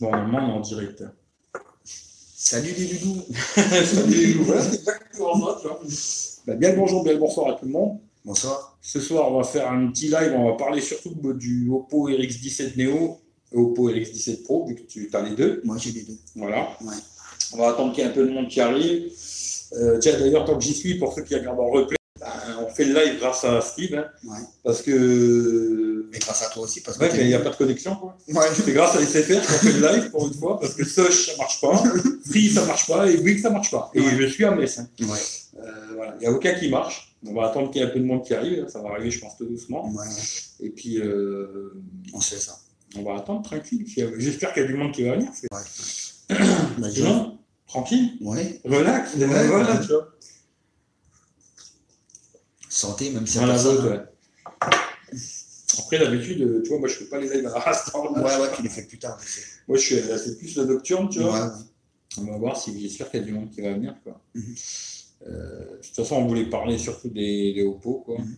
Bon, normalement, on est en direct. Salut les loulous Salut les. Voilà, c'est exactement ça, tu vois. Bah, bien le bonjour, bien le bonsoir à tout le monde. Bonsoir. Ce soir, on va faire un petit live. On va parler surtout du Oppo RX17 Neo et Oppo RX17 Pro, vu que tu as les deux. Moi j'ai les deux. Voilà. Ouais. On va attendre qu'il y ait un peu de monde qui arrive. Euh, tiens, d'ailleurs, tant que j'y suis, pour ceux qui regardent en replay, fait le live grâce à Steve. hein, Ouais. parce que. Mais grâce à toi aussi, parce que. Ouais, t'es- mais il n'y a pas de connexion, quoi. Ouais. C'est grâce à SFR qu'on fait le live pour une fois, parce que Soch, ça marche pas, Free, ça marche pas, et Wix, ça marche pas. Et je suis à Metz. hein. Euh, voilà. Il n'y a aucun qui marche. On va attendre qu'il y ait un peu de monde qui arrive. hein. Ça va arriver, je pense, tout doucement. Et puis, euh, on sait ça. on va attendre tranquille. J'espère qu'il y a du monde qui va venir. Ouais. Bah, je- tranquille, Ouais. relax. Ouais. voilà, tu vois. Santé, même si ça. ouais. Après, d'habitude, euh, tu vois, moi, je fais pas les lives à la race. Ouais, ouais, tu les fais plus tard. Moi, je suis, c'est plus la nocturne, tu vois. ouais. On va voir si j'espère qu'il y a du monde qui va venir. Quoi. Mhm. Euh, de toute façon, on voulait parler surtout des, des Oppo. Quoi. Mhm.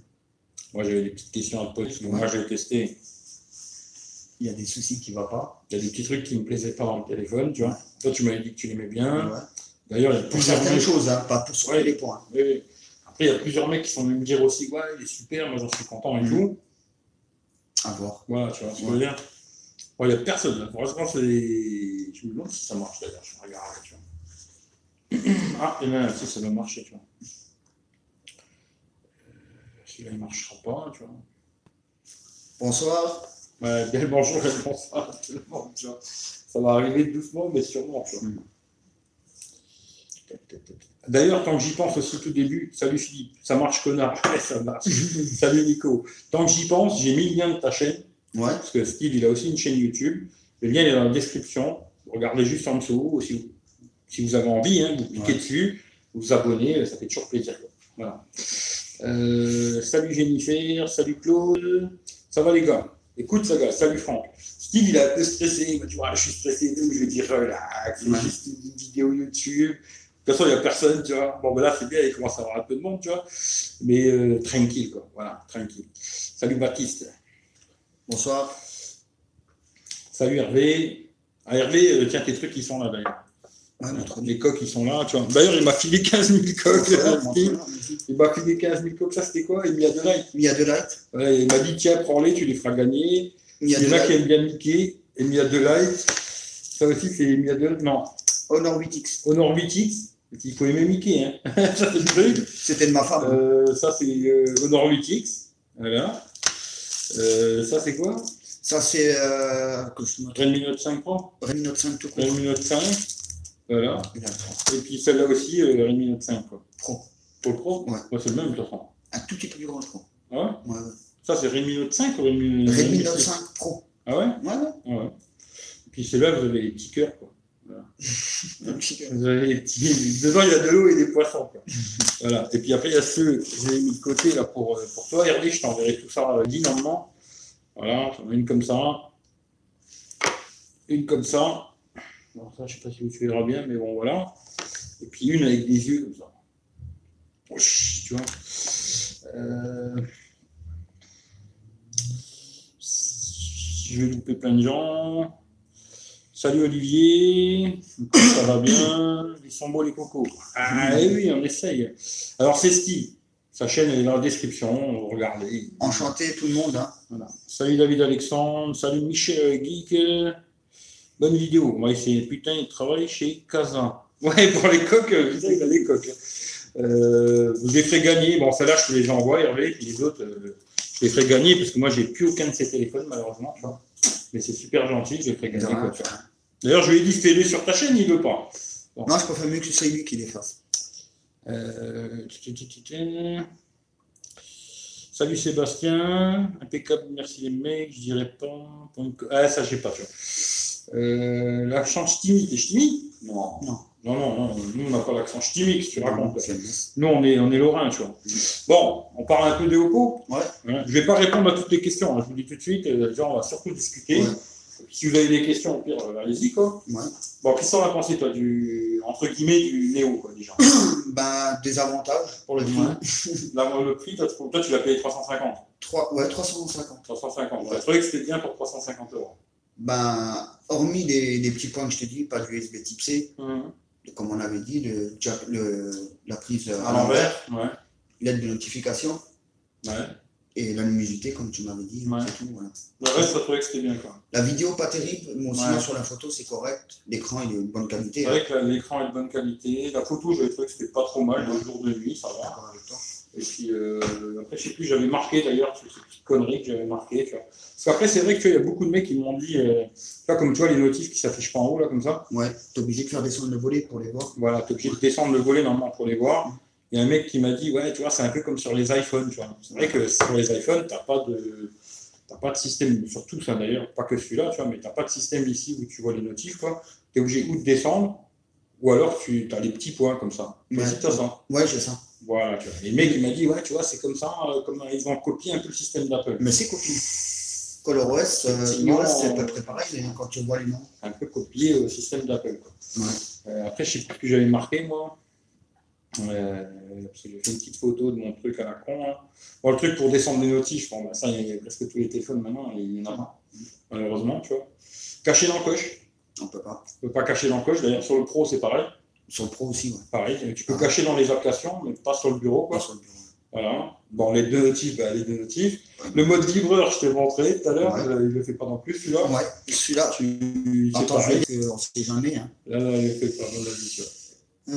Moi, j'avais des petites questions à te poser. Moi, j'ai testé. Il y a des soucis qui ne vont pas. Il y a des petits trucs qui ne me plaisaient pas dans le téléphone. Tu vois. Toi, tu m'avais dit que tu l'aimais bien. Ouais. D'ailleurs, il y a Pour plusieurs certaines choses, hein, pas pour sur Ouais. les points. Oui, oui. Après, il y a plusieurs mecs qui sont venus me dire aussi Ouais, il est super, moi, j'en suis content et tout. À voir. Voilà, tu vois Ouais. veux dire. Il n'y a personne. Là. L'instant, c'est. Je me demande si ça marche d'ailleurs. Je regarde. Tu vois. Ah, et là, si ça doit marcher, tu vois. Celui-là, il ne marchera pas, tu vois. Bonsoir. Ouais, bien le bonjour le bonsoir à tout le monde, tu vois. Ça va arriver doucement, mais sûrement, tu vois. Mhm. D'ailleurs, tant que j'y pense aussi tout début, salut Philippe, ça marche connard, Ouais, ça marche. salut Nico. Tant que j'y pense, j'ai mis le lien de ta chaîne, Ouais. parce que Steve, il a aussi une chaîne YouTube. Le lien est dans la description. Regardez juste en dessous, ou si vous, si vous avez envie, hein, vous cliquez Ouais. dessus, vous vous abonnez, ça fait toujours plaisir. Voilà. Euh, salut Jennifer, salut Claude. Ça va les gars? Écoute ça gars, salut Franck. Steve, il est un peu stressé, il m'a dit ouais, je suis stressé tout. Je ai dit relax, c'est juste une vidéo YouTube. De toute façon, il n'y a personne, tu vois. Bon, ben là, c'est bien, il commence à avoir un peu de monde, tu vois. Mais euh, tranquille, quoi. Voilà, tranquille. Salut Baptiste. Bonsoir. Salut Hervé. Ah, Hervé, euh, tiens, tes trucs, ils sont là d'ailleurs. Notre Les coques, ils sont là, tu vois. D'ailleurs, il m'a filé 15 000 coques. Il m'a filé 15 000 coques, ça c'était quoi? Il y a de light. Il y a de light. Ouais, il m'a dit, tiens, prends-les, tu les feras gagner. Il y a Il y en a qui aiment bien Mickey, et Mia de light. Ça aussi, c'est Mia de Non, Honor 8X. Honor 8X. Il faut aimer Mickey, hein. ça, c'est le truc. C'était de ma femme. Euh, ça, c'est euh, Honor 8X. Voilà. Euh, ça, c'est quoi? Ça, c'est. Euh, que je note. Redmi Note 5 Pro. Redmi Note 5 tout court. Redmi Note 5. Voilà. Le Pro. Et puis celle-là aussi, euh, Redmi Note 5. Quoi. Pro. Pour le Pro? Ouais. c'est le même, de toute façon. Un tout petit peu plus grand, je crois. Ah ouais? Ouais, ouais. Ça, c'est Redmi Note 5 ou Redmi, Redmi Redmi Note 6? 5 Pro. Ah ouais? Ouais, ouais. Ah ouais. Et puis c'est là vous avez les petits cœurs. Quoi. Dedans, il y a de l'eau et des poissons. Voilà. Et puis après, il y a ceux que j'ai mis de côté là, pour, euh, pour toi, Hervé. Je t'enverrai tout ça euh, dignement. Voilà, une comme ça. Une comme ça. Bon, ça, je sais pas si vous suivrez bien, mais bon, voilà. Et puis une avec des yeux comme ça. Tu vois. Euh... Je vais louper plein de gens. Salut Olivier, ça va bien Ils sont beaux les cocos. Ah eh oui, on essaye. Alors c'est Steve, sa chaîne est dans la description, regardez. Enchanté tout le monde. Hein. Voilà. Salut David Alexandre, salut Michel Geek. Bonne vidéo. C'est putain, il travaille chez Kazan. Ouais, pour les coques, euh, putain, il a des coques. Euh, vous les ferez gagner. Bon, celle-là, je te les envoie, Hervé, puis les autres, euh, je les ferai gagner parce que moi, j'ai plus aucun de ces téléphones, malheureusement. tu vois. Mais c'est super gentil, je ferai gagner. quoi. D'ailleurs, je lui ai dit, fais-les sur ta chaîne, il veut pas. Non, je préfère mieux que ce soit lui qui les fasse. Euh, Salut Sébastien, impeccable, merci les mecs, je dirais pas. Ah, ça, je sais pas, tu vois. Euh, L'accent ch'timi, t'es ch'timi Non. Non. Non, non, non, nous, on n'a pas l'accent ch'timique, si tu racontes. Nous, on est, on est lorrain, tu vois. Bon, on parle un peu des Oppo. Ouais. Hein, Je vais pas répondre à toutes les questions, hein, je vous le dis tout de suite. euh, genre, on va surtout discuter. Ouais. Si vous avez des questions, au pire, euh, allez-y, quoi. Ouais. Bon, qu'est-ce qu'on a pensé, toi, du, entre guillemets, du Néo, quoi, déjà? Ben, des avantages pour le prix. Ouais. Le prix, toi, tu toi, tu l'as payé 350. Trois- ouais, 350. 350. Ouais. Je trouvais que c'était bien pour 350 euros. Ben, hormis les, les petits points que je te dis, pas de USB type C, Mhm. Comme on avait dit, le, le- la prise À l'envers Ouais. l'aide de notification Ouais. et la luminosité, comme tu m'avais dit. Ouais. c'est tout, voilà. Le reste, ça trouvait que c'était bien même. La vidéo, pas terrible, mais sinon sur la photo, c'est correct. L'écran, il est de bonne qualité. C'est vrai que la- l'écran est de bonne qualité. La photo, j'avais trouvé que c'était pas trop mal, de jour de nuit, ça va. Et puis euh, après, je sais plus, j'avais marqué d'ailleurs, sur ces petites conneries que j'avais marqué. Tu vois. Parce qu'après, c'est vrai que tu vois, il y a beaucoup de mecs qui m'ont dit, euh, tu vois, comme tu vois, les notifs qui s'affichent pas en haut, là, comme ça. Ouais, t'es obligé de faire descendre le volet pour les voir. Voilà, tu es obligé de descendre le volet normalement pour les voir. Il y a un mec qui m'a dit, ouais, tu vois, c'est un peu comme sur les iPhones, tu vois. C'est vrai que sur les iPhones, tu n'as pas de. T'as pas de système, surtout ça d'ailleurs, pas que celui-là, tu vois, mais tu n'as pas de système ici où tu vois les notifs, quoi. Tu es obligé ou de descendre, ou alors tu as les petits points comme ça. Ouais. Ouais. C'est ça. Ouais, j'ai ça. Voilà, tu vois. Et le mec, il m'a dit, ouais, tu vois, c'est comme ça, euh, comme ils ont copié un peu le système d'Apple. Mais c'est copié. ColorOS, euh, c'est à peu euh, près pareil mais quand tu vois les noms. un peu copié au système d'Apple. Ouais. Euh, après, je sais plus ce que j'avais marqué, moi. Euh, parce que j'ai fait une petite photo de mon truc à la con. Bon, le truc pour descendre les notifs, bon, bah, ça, il y a presque tous les téléphones maintenant, il y en a pas, malheureusement, tu vois. Cacher l'encoche, On peut pas. tu peux pas cacher l'encoche. D'ailleurs, sur le Pro, c'est pareil. Sur le Pro aussi, ouais. Pareil, tu peux Ah. cacher dans les applications, mais pas sur le bureau, quoi. Pas sur le bureau. Voilà. Bon, les deux notifs, bah, les deux notifs. Le mode vibreur, je t'ai montré tout à l'heure, Ouais. euh, il le fait pas non plus, celui-là. Ouais, celui-là, Tu, vais dire qu'on sait jamais. Hein. Là, là, il le fait pas, mon avis. Euh,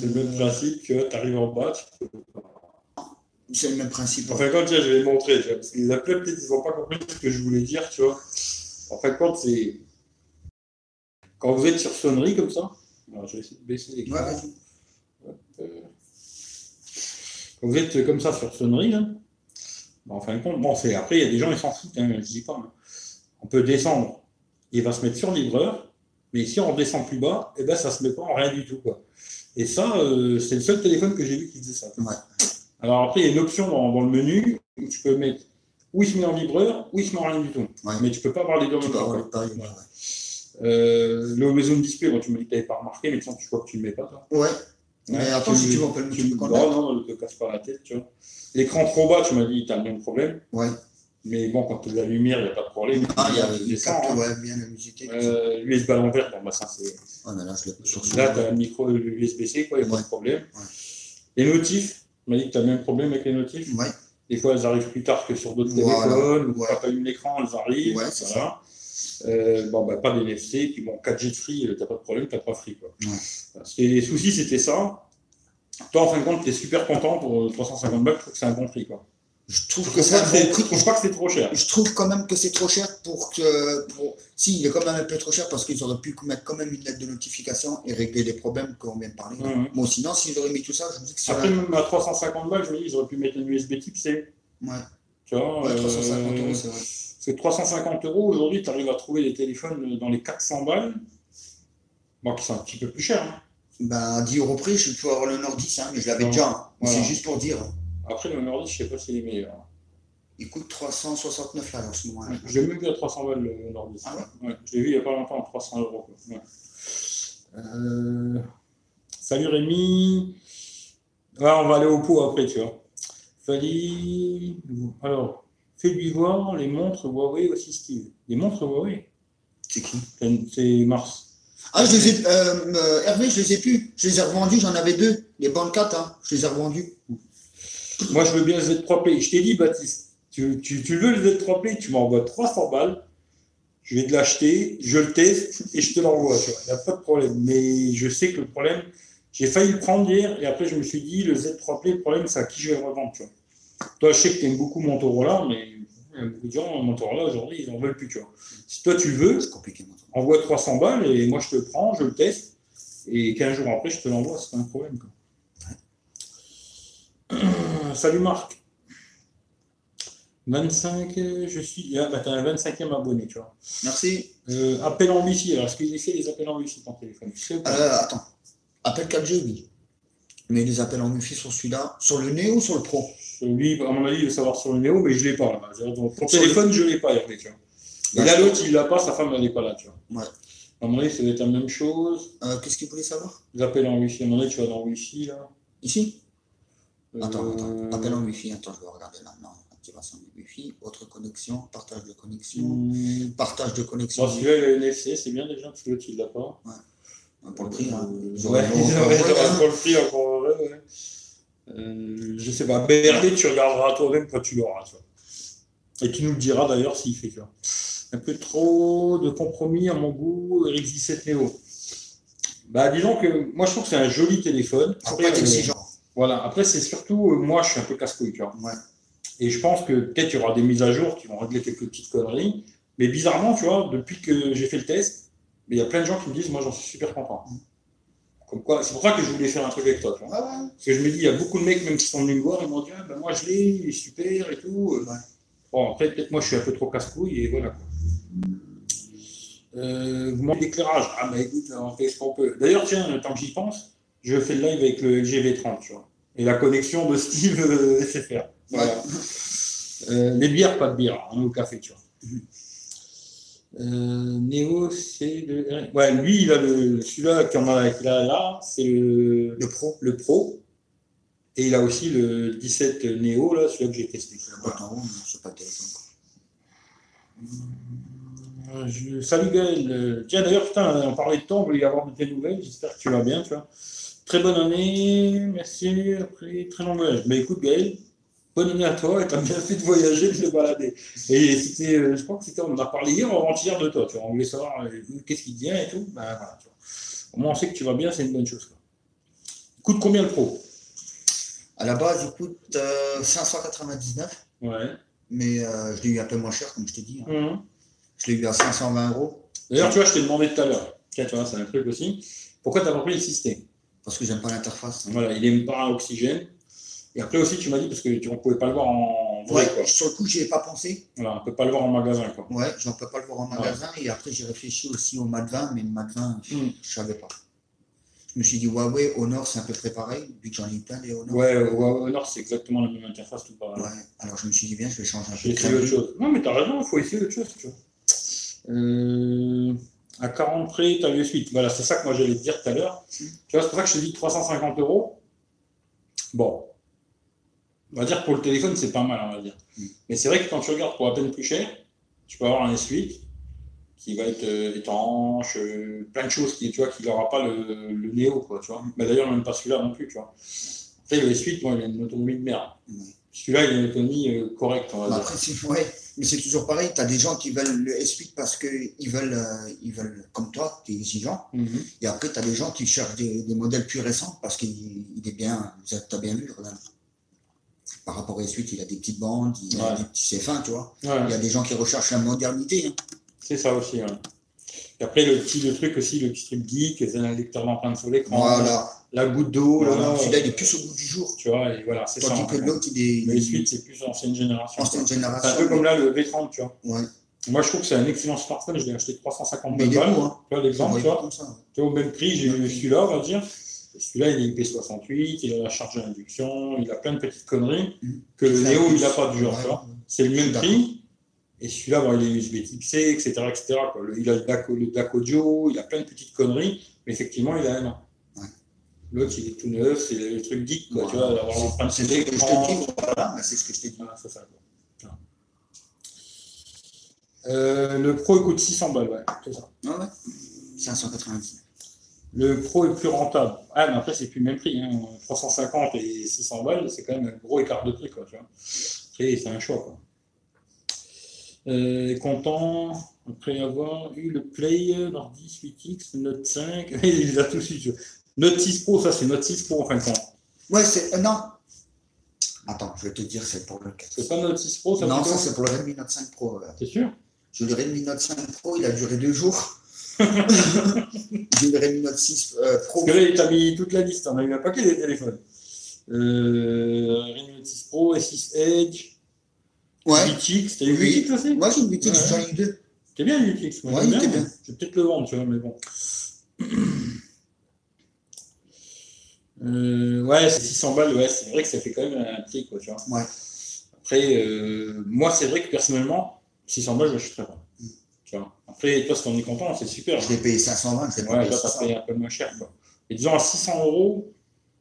C'est le même principe que tu arrives en bas, tu peux c'est le même principe. En fin de compte, tiens, je vais montrer, tu vois, parce que les peut-être, ils n'ont pas compris ce que je voulais dire, tu vois. En fin de compte, c'est. Quand vous êtes sur sonnerie comme ça, alors, je vais essayer de baisser les Ouais. Euh, Quand vous êtes comme ça sur sonnerie, là, bah, en fin de compte, bon, c'est après, il y a des gens, ils s'en foutent, hein, je dis pas. hein. On peut descendre, il va se mettre sur vibreur, mais si on redescend plus bas, eh ben, ça se met pas en rien du tout. Quoi. Et ça, euh, c'est le seul téléphone que j'ai vu qui faisait ça. Ouais. Alors après, il y a une option dans, dans le menu où tu peux mettre où il se met en vibreur, ou il se met en rien du tout. Ouais. Mais tu peux pas avoir les deux en même temps. Euh, le maison display, bon, tu me dis que tu n'avais pas remarqué, mais sinon, tu vois que tu ne le mets pas. Toi. Ouais, mais Ouais, attends, si tu veux, on peut le tu tu me peux dis, le oh non, ne te casse pas la tête, tu vois. L'écran trop bas, tu m'as dit, tu as le même problème. Ouais. Mais bon, quand tu as la lumière, il n'y a pas de problème. Ah, il y a Tu descends, capte hein. ouais, bien la musique. Euh, l'USB à l'envers, bon, bah, ça, c'est. Ouais, mais là, je sur Là, tu as le micro USB-C, quoi, il n'y a pas de problème. Ouais. Les notifs, tu m'as dit que tu as le même problème avec les notifs. Ouais, Des fois, elles arrivent plus tard que sur d'autres Voilà. téléphones, ou Ouais. quand tu allumes l'écran, elles arrivent. Ouais, c'est voilà. Euh, bon, bah, pas d'NFC, puis bon, 4G de free, tu n'as pas de problème, n'as pas free. Quoi. Ouais. Parce que les soucis, c'était ça. Toi, en fin de compte, tu es super content pour euh, 350 balles, je trouve que c'est un bon prix. Quoi. je trouve que bon c'est- trouve pas que c'est trop cher. Je trouve quand même que c'est trop cher pour que. Pour... Si, il est quand même un peu trop cher parce qu'ils auraient pu mettre quand même une lettre de notification et régler les problèmes qu'on vient de parler. Mhm. Bon, sinon, s'ils auraient mis tout ça, je me dis que c'est. Après, même à 350 balles, je me dis, ils auraient pu mettre un USB type C. Ouais, Tu vois, ouais 350 euh, euros, c'est vrai. Que 350 euros, aujourd'hui, tu arrives à trouver des téléphones dans les 400 balles, bon, qui sont un petit peu plus chers. hein. Ben, à 10 euros près, je peux avoir le Nord 10, hein, mais je l'avais déjà. hein. Voilà. C'est juste pour dire. Après, le Nord 10, je sais pas s'il est meilleur. Il coûte 369 là en ce moment-là. Je l'ai même vu à 300 balles le Nord 10. Ah Ouais, je l'ai vu il n'y a pas longtemps à 300 euros. Ouais. Euh, Salut Rémi. Ouais, on va aller au pot après, tu vois. Fallait. Alors, fais-lui voir les montres Huawei aussi Steve. Les montres Huawei C'est qui? C'est Mars. Ah, je les ai. euh, euh, Hervé, je les ai plus. Je les ai revendus, j'en avais deux. Les bandes 4, hein. Je les ai revendus. Moi, je veux bien le Z3 Play. Je t'ai dit, Baptiste, tu, tu, tu veux le Z3 Play, tu m'envoies 300 balles. Je vais te l'acheter, je le teste et je te l'envoie. Il n'y a pas de problème. Mais je sais que le problème, j'ai failli le prendre hier et après, je me suis dit, le Z3 Play, le problème, c'est à qui je vais le revendre. Tu vois. Toi, je sais que tu aimes beaucoup Motorola, mais il y a beaucoup de gens, Motorola, aujourd'hui, ils n'en veulent plus. Tu vois. Si toi, tu veux, compliqué envoie 300 balles et moi, je te le prends, je le teste. Et 15 jours après, je te l'envoie. C'est pas un problème. quoi. Salut Marc. 25, euh, je suis. Ah, bah, t'as un 25e abonné, tu vois. Merci. Euh, appel en Wi-Fi. Alors, est-ce qu'il essaie les appels en Wi-Fi ton téléphone? Sais pas Euh, attends. Appel 4G, oui. Mais les appels en Wi-Fi sur celui-là, sur le Neo ou sur le Pro Lui, à mon avis, il veut savoir sur le Néo, mais je ne l'ai pas. Là. Ton Sur téléphone, je ne l'ai pas, Hervé, tu vois. Et là, l'autre, il l'a pas, sa femme, elle n'est pas là, tu vois. Ouais. À mon avis, ça doit être la même chose. Euh, Qu'est-ce qu'il voulait savoir? Les appels en Wi-Fi. À mon avis, tu vas dans Wi-Fi, là. Ici? Euh, Attends, attends. Appel en Wi-Fi, attends, je vais regarder là. Non, activation du Wi-Fi, autre connexion, partage de connexion, Mmh. partage de connexion. Bon, celui-là, il a NFC, c'est bien déjà, parce que l'autre, il l'a pas. Pour le prix, hein. Ils auraient- pour le prix encore ouais, ouais. Euh, je sais pas. BRD, tu regarderas toi-même quand tu l'auras. tu vois. Et tu nous le diras d'ailleurs s'il fait ça. Un peu trop de compromis à mon goût, Eric 17 Neo. Bah, disons que moi je trouve que c'est un joli téléphone. Après, euh, exigeant. voilà. Après, c'est surtout, euh, moi je suis un peu casse-couille. Ouais. Et je pense que peut-être il y aura des mises à jour qui vont régler quelques petites conneries. Mais bizarrement, tu vois, depuis que j'ai fait le test, mais il y a plein de gens qui me disent, moi j'en suis super content. Comme quoi, c'est pour ça que je voulais faire un truc avec toi. Ah ouais. Parce que je me dis, il y a beaucoup de mecs, même qui sont venus me voir, ils m'ont dit, ah, ben, moi je l'ai, il est super et tout. Ouais. Bon, après, peut-être moi je suis un peu trop casse-couille et voilà. Euh, vous manquez d'éclairage. Ah, bah écoute, on fait ce qu'on peut. D'ailleurs, tiens, tant que j'y pense, je fais le live avec le LG V30, tu vois. Et la connexion de Steve euh, SFR. Voilà. Euh, les bières, pas de bière, hein, au café, tu vois. Euh, Néo, c'est le. Ouais, lui, il a le. Celui-là qu'il a, a là, c'est le, Le pro. le Pro. Et il a aussi le 17 Néo, là, celui-là que j'ai testé. Voilà. Attends, c'est pas le téléphone. Euh, je- Salut Gaël. Tiens, d'ailleurs, putain, on parlait de temps, on voulait y avoir de tes nouvelles. J'espère que tu vas bien, tu vois. Très bonne année, merci. Après, très long voyage. Mais écoute, Gaël, bonne année à toi et t'as bien fait de voyager, de te balader. Et c'était, euh, je crois que c'était, on en a parlé hier ou avant-hier de toi, tu vois. On voulait savoir euh, qu'est-ce qui te vient et tout. Ben voilà, tu vois. Au moins, on sait que tu vas bien, c'est une bonne chose. Quoi. Coûte combien le pro? À la base, il coûte euh, 599, Ouais. mais euh, je l'ai eu un peu moins cher, comme je t'ai dit. hein. Mhm. Je l'ai eu à 520 euros D'ailleurs, tu vois, je t'ai demandé tout à l'heure. Tiens, tu vois, c'est un truc aussi. Pourquoi t'as pas pris le système? Parce que j'aime pas l'interface. Voilà, il n'aime pas oxygène. Et après aussi, tu m'as dit, parce que tu ne pouvais pas le voir en vrai, Ouais, quoi. sur le coup, j'y ai pas pensé. Voilà, on ne peut pas le voir en magasin, quoi. Ouais, j'en peux pas le voir en magasin. Et après, j'ai réfléchi aussi au 20, mais le 20, Hmm. je savais pas. Je me suis dit, Huawei, Honor, c'est à peu près pareil, vu que j'en ai plein des Honor. Ouais, au Nord, c'est exactement la même interface, tout pareil. Ouais. Alors, je me suis dit, bien, je vais changer un peu essayé autre chose. Non, mais t'as raison, il faut essayer autre chose, tu vois. Euh, à 40 près, tu as le suite. Voilà, c'est ça que moi j'allais te dire tout à l'heure. Mm. Tu vois, c'est pour ça que je te dis 350 euros. Bon. On va dire pour le téléphone, c'est pas mal, on va dire. Mm. Mais c'est vrai que quand tu regardes pour à peine plus cher, tu peux avoir un S8 qui va être euh, étanche, euh, plein de choses qui, tu vois, qui n'aura pas le, le Néo, quoi, tu vois. Mais d'ailleurs, même pas celui-là non plus, tu vois. Après, le S8, moi, il a une autonomie de merde. Mm. Celui-là, il a une autonomie euh, correcte, on va Mais dire. après, c'est ouais, mais c'est toujours pareil. Tu as des gens qui veulent le S8 parce qu'ils veulent, ils veulent, comme toi, tu es exigeant. Mhm. Et après, tu as des gens qui cherchent des, des modèles plus récents parce qu'il il est bien, tu as bien vu, regarde. Par rapport au S8, il a des petites bandes, il a Ouais. des petits C fin, tu vois. Ouais. Il y a des gens qui recherchent la modernité. hein. C'est ça aussi. ouais. Et après, le petit le truc aussi, le petit truc geek, c'est un lecteur d'empreinte sur l'écran. Voilà. La goutte d'eau, là, Voilà. Celui-là, il est plus au bout du jour. tu vois, et voilà, c'est ça. Tandis que l'autre, il est Mais il- suite, c'est plus ancienne génération. ancienne C'est génération. un peu comme là, le V30, tu vois. Ouais. Moi, je trouve que c'est un excellent smartphone. Je l'ai acheté 350 Mais il est balles. hein. Tu vois, l'exemple, tu vois. Tu vois, au même prix, j'ai eu celui-là, on va dire. Celui-là, il est IP68, il a la charge d'induction, il a plein de petites conneries Mhm. que le Néo, il n'a pas du genre, Ouais. C'est le même prix. Et celui-là, bon, il est USB type C, etc. etc. quoi. Le- il a le DAC, le DAC audio, il a plein de petites conneries, mais effectivement, il a un an. Ouais. L'autre, il est tout neuf, c'est le truc geek, quoi, tu vois, d'avoir l'empreinte C'est ce que je. Voilà, c'est ce que je t'ai dit. Voilà, c'est ça, quoi. Voilà. Euh, le Pro, coûte 600 balles, ouais, c'est ça. Ouais, ouais. 599. Le Pro est plus rentable. Ah, mais après, c'est plus le même prix. Hein. 350 et 600 balles, c'est quand même un gros écart de prix, quoi, tu vois. Après, c'est un choix, quoi. Euh, content, après avoir eu le Play, l'ordi 8X, Note 5, il a tout su. tu vois. Note 6 Pro, ça c'est Note 6 Pro en fin de compte. Ouais, c'est. euh, non. Attends, je vais te dire, c'est pour le 4. C'est pas Note 6 Pro, ça Non, ça c'est pour le Redmi Note 5 Pro. euh. T'es sûr? Le Redmi Note 5 Pro, il a duré deux jours. J'ai eu le Redmi Note 6 euh, Pro. Parce que là, il t'a mis toute la liste, on a eu un paquet des téléphones. Euh, Redmi Note 6 Pro, S6 Edge, Ouais. 8X, t'as eu Oui. 8X aussi? Moi j'ai une boutique, Ouais. j'en ai eu deux. C'était bien le 8X, moi Ouais, il était bien. Je vais peut-être le vendre, tu vois, mais bon. Euh, ouais, c'est 600 balles, ouais, c'est vrai que ça fait quand même un prix, quoi, tu vois. Ouais. Après, euh, moi, c'est vrai que personnellement, 600 balles, je l'achèterais pas. Mm. Tu vois. Après, toi, si t'en es content, c'est super. Je l'ai payé 520, je l'ai pas Ouais, là, 600. payé un peu moins cher, quoi. Et disons, à 600 euros,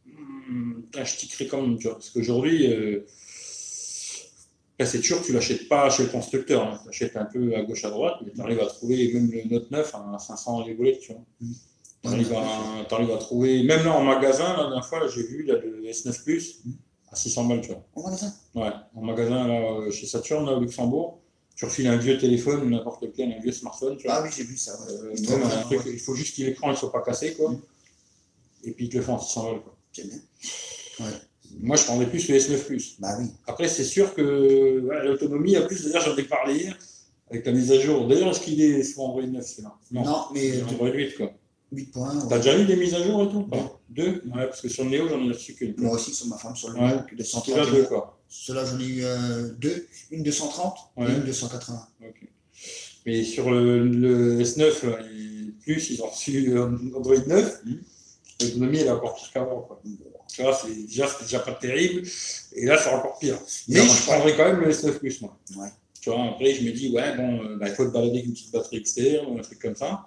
hmm, je tickerais quand même, tu vois. Parce qu'aujourd'hui, euh, c'est que tu l'achètes pas chez le constructeur, hein. tu l'achètes un peu à gauche, à droite, mais tu arrives à trouver même le Note 9 à 500 les tu vois. Mm. Tu arrives, à trouver, même là en magasin, la dernière fois, j'ai vu là, le S9 Plus Mm. à 600 balles, tu vois. En magasin? Ouais, en magasin là, chez Saturn, là, au Luxembourg, tu refiles un vieux téléphone, n'importe lequel, un vieux smartphone, tu vois. Ah oui, j'ai vu ça. ouais. Euh, même un truc, il faut juste que l'écran ne soit pas cassé, quoi. Mm. Et puis ils te le font en 600 balles, quoi. C'est bien. Moi, je prendrais plus le S9 Plus. Bah oui. Après, c'est sûr que l'autonomie, en plus, d'ailleurs, j'en ai parlé hier avec la mise à jour. D'ailleurs, est-ce qu'il est sur Android 9 celui-là? Non, mais il est Android 8, quoi. 8 points. T'as déjà eu des mises à jour et tout Non. Deux? Ouais, parce que sur le Néo, j'en ai reçu qu'une. Moi aussi, sur ma femme, sur le Ouais. De Celui-là, 130. deux, quoi. Ceux-là, j'en ai eu euh, deux. Une de 130 Ouais. et une de 180. Ok. Mais sur le, le S9, là, et plus, ils ont reçu euh, Android 9. Mhm. L'autonomie, elle est encore pire qu'avant, vois, c'est déjà, c'était déjà pas terrible. Et là, c'est encore pire. Mais je prendrais quand même le S9 Plus, moi. Ouais. Tu vois, après, je me dis, ouais, bon, euh, bah, il faut te balader avec une petite batterie externe, ou un truc comme ça.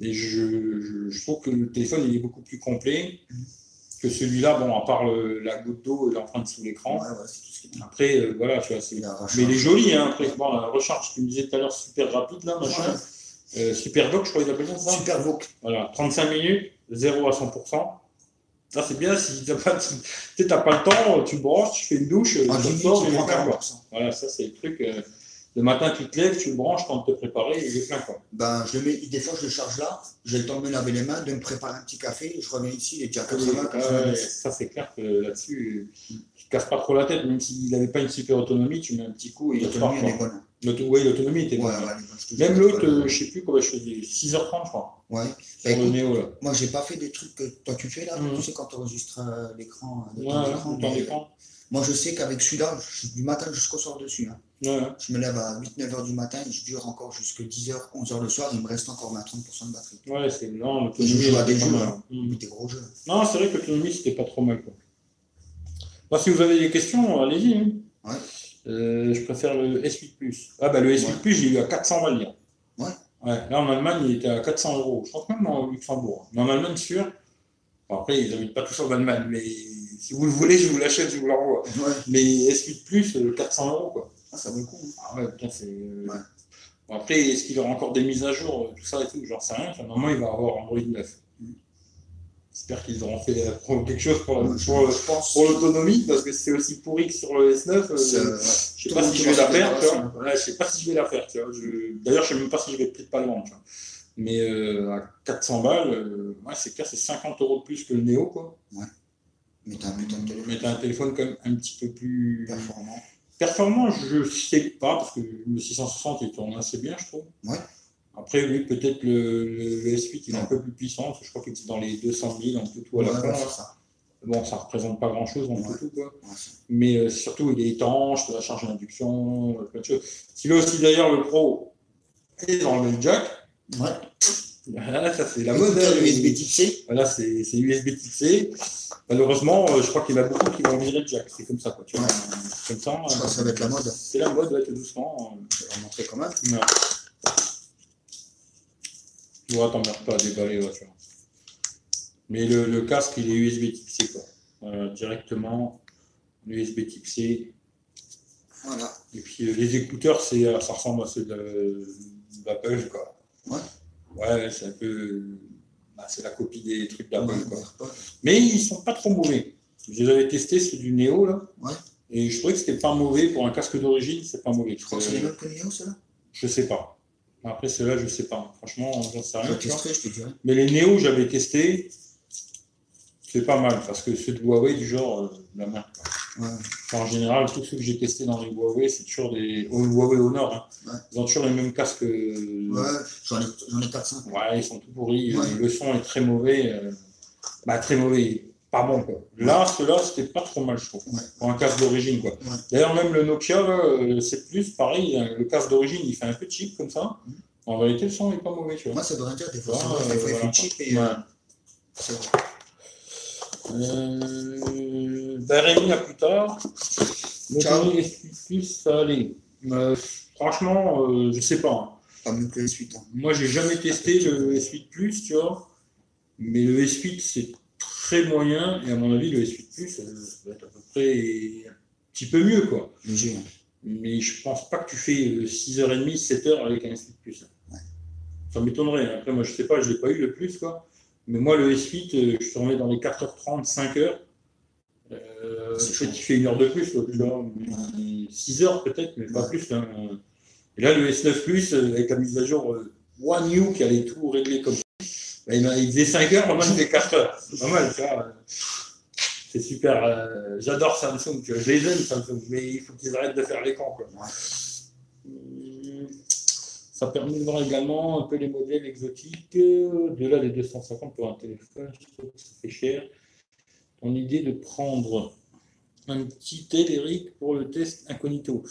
Et je, je, je trouve que le téléphone, il est beaucoup plus complet Mhm. Que celui-là. Bon, à part le- la goutte d'eau et l'empreinte sous Ouais, l'écran. ouais, tout ce qui. Après, euh, voilà, tu vois, c'est. Mais il est joli, hein. Après, bon, la recharge, tu me disais tout à l'heure, super rapide, là, machin. Euh, super Vogue, je crois qu'ils appellent ça. Super Vogue. Voilà, 35 minutes, 0 à 100%. Ça, c'est bien si pas, tu sais, t'as pas le temps, tu branches, tu fais une douche, En tu 10 minutes, sors. 40%. Voilà, ça, c'est le truc. euh, le matin, tu te lèves, tu le branches, quand te préparer, il est plein, quoi. Ben, je le mets, des fois, je le charge là. J'ai le temps de me laver les mains, de me préparer un petit café. Je reviens ici, il est déjà à 80, Ouais, 90. ça, c'est clair que là-dessus, tu te casses pas trop la tête, même s'il n'avait pas une super autonomie, tu mets un petit coup et il repart, ouais, l'autonomie était bonne. ouais, Même l'autre, euh, je sais plus comment je faisais, 6h30, je crois, Ouais. Bah, écoute, Néo, là. moi, j'ai pas fait des trucs que toi tu fais là. Mhm. Tu sais, quand tu enregistres euh, l'écran. Ouais, temps Moi, je sais qu'avec celui-là, je- du matin jusqu'au soir dessus. hein. Ouais. Je me lève à 8-9 heures du matin et je dure encore jusqu'à 10h, 11h le soir. Il me reste encore 20-30% de batterie. Ouais, c'est non, Et je joue à des jeux, hein. Mm. Des gros jeux. Non, c'est vrai que l'autonomie, c'était pas trop mal. Quoi. Si vous avez des questions, allez-y. hein. Ouais. Euh, je préfère le S8 Plus. Ah, bah le S8 Ouais. Plus, j'ai eu à 400 balles. Ouais. Ouais, Là, en Allemagne, il était à 400 euros. Je pense même au Luxembourg. Mais en Allemagne, sûr. Bon, après, ils n'habitent pas tous en Allemagne. Mais si vous le voulez, je vous l'achète, je vous l'envoie. Ouais. Mais S8 Plus, euh, 400 euros. Quoi. Ah, ça vaut le coup. hein. Ah ouais, putain, c'est. euh, Ouais. Bon, après, est-ce qu'il aura encore des mises à jour, euh, tout ça et tout? J'en sais rien. Enfin, Normalement, il va avoir Android 9. Mm. J'espère qu'ils auront fait euh, quelque chose pour, Ouais, l'autonomie, parce que c'est aussi pourri que sur le S9. euh, c'est- ouais. je sais tout pas si je vais la faire, je sais pas si je vais la faire, tu vois. Je- D'ailleurs, je sais même pas si je vais peut-être pas le vendre, tu vois. Mais euh, à 400 balles, euh, ouais, c'est clair, c'est 50 euros de plus que le Néo, quoi. Mais. Mais t'as un téléphone quand même un petit peu plus performant. performant, je sais pas, parce que le 660 il tourne assez bien, je trouve. Ouais. Après, oui, peut-être le, le- le S8 il est un peu plus puissant, parce que je crois qu'il est dans les 200 000 en tout, tout à Ouais, la fin. c'est ça. Bon, ça représente pas grand-chose en tout, tout, quoi. C'est- Mais euh, surtout, il est étanche, la charge d'induction, plein de choses. Si là aussi, d'ailleurs, le Pro est dans le jack, Ouais. Ça c'est la mode. USB type C. Voilà, c'est USB type C. Malheureusement, euh, je crois qu'il y en a beaucoup qui vont virer le jack. C'est comme ça, quoi. Tu vois, Ouais. comme ça. Je crois que ça va être la mode. C'est la mode, ouais, tout doucement. Je vais leur montrer quand même. ouais. Tu vois, t'emmerdes pas à déballer, ouais, tu vois. Mais le, le casque, il est USB type C, quoi. Euh, directement, USB type C. Voilà. Et puis euh, les écouteurs, euh, ça ressemble à ceux d'Apple, quoi. Ouais. Ouais, c'est un peu. bah, c'est la copie des trucs Ouais. AirPods. Mais ils sont pas trop mauvais. Je les avais testés, ceux du Neo, là. Ouais. Et je trouvais que c'était pas mauvais. Pour un casque d'origine, c'est pas mauvais. Je crois que c'est les mêmes que Neo, ceux-là? Je sais pas. Après, ceux-là, je sais pas. Franchement, j'en sais rien. tu je te. Mais les Neo, j'avais testé. C'est pas mal parce que ceux de Huawei, du genre, euh, la main. Ouais. Enfin, en général, tous ceux que j'ai testés dans les Huawei, c'est toujours des. Oh, Huawei Honor. Hein. Ouais. Ils ont toujours les mêmes casques. euh, Ouais, j'en ai, j'en ai 4-5. Ouais, ils sont tout pourris. Ouais. Le son est très mauvais. euh, Bah, très mauvais. Pas bon, quoi. Là, ceux-là, c'était pas trop mal, je trouve. Pour un casque d'origine, quoi. D'ailleurs, même le Nokia, là, euh, c'est plus pareil. hein, Le casque d'origine, il fait un peu cheap comme ça. Mhm. En réalité, le son est pas mauvais, tu vois. Moi, ça rien dire. Des fois, fois, il voilà, fait cheap et. Ouais. euh, c'est vrai. Euh, ben, Rémi, à plus tard. Ciao. S8 Plus, ça allait. Euh, franchement, euh, je sais pas. hein. Pas mieux que les suites. hein. Moi, j'ai jamais testé le S8 Plus, tu vois. Mais le S8, c'est très moyen. Et à mon avis, le S8 Plus, euh, ça va être à peu près un petit peu mieux, quoi. Léger. hein. Mais je pense pas que tu fais 6h30, 7h avec un S8 Plus. Ça m'étonnerait. Après, moi, je sais pas, je l'ai pas eu le plus, quoi. Mais moi, le S8, euh, je remets dans les 4h30, 5h. Euh, je fais fais une heure de plus, 6 heures peut-être, mais pas plus. Hein. Et là, le S9 Plus, euh, avec la mise à jour euh, One New qui allait tout régler comme ça, bah, il, faisait 5 heures, moi, il faisait 4 heures. C'est pas mal, ça. C'est super. J'adore Samsung, je les aime, Samsung, mais il faut qu'ils arrêtent de faire l'écran. Ça permet de voir également un peu les modèles exotiques. De là, les 250 pour un téléphone, je trouve que ça fait cher. Ton idée de prendre un petit Eric, pour le test incognito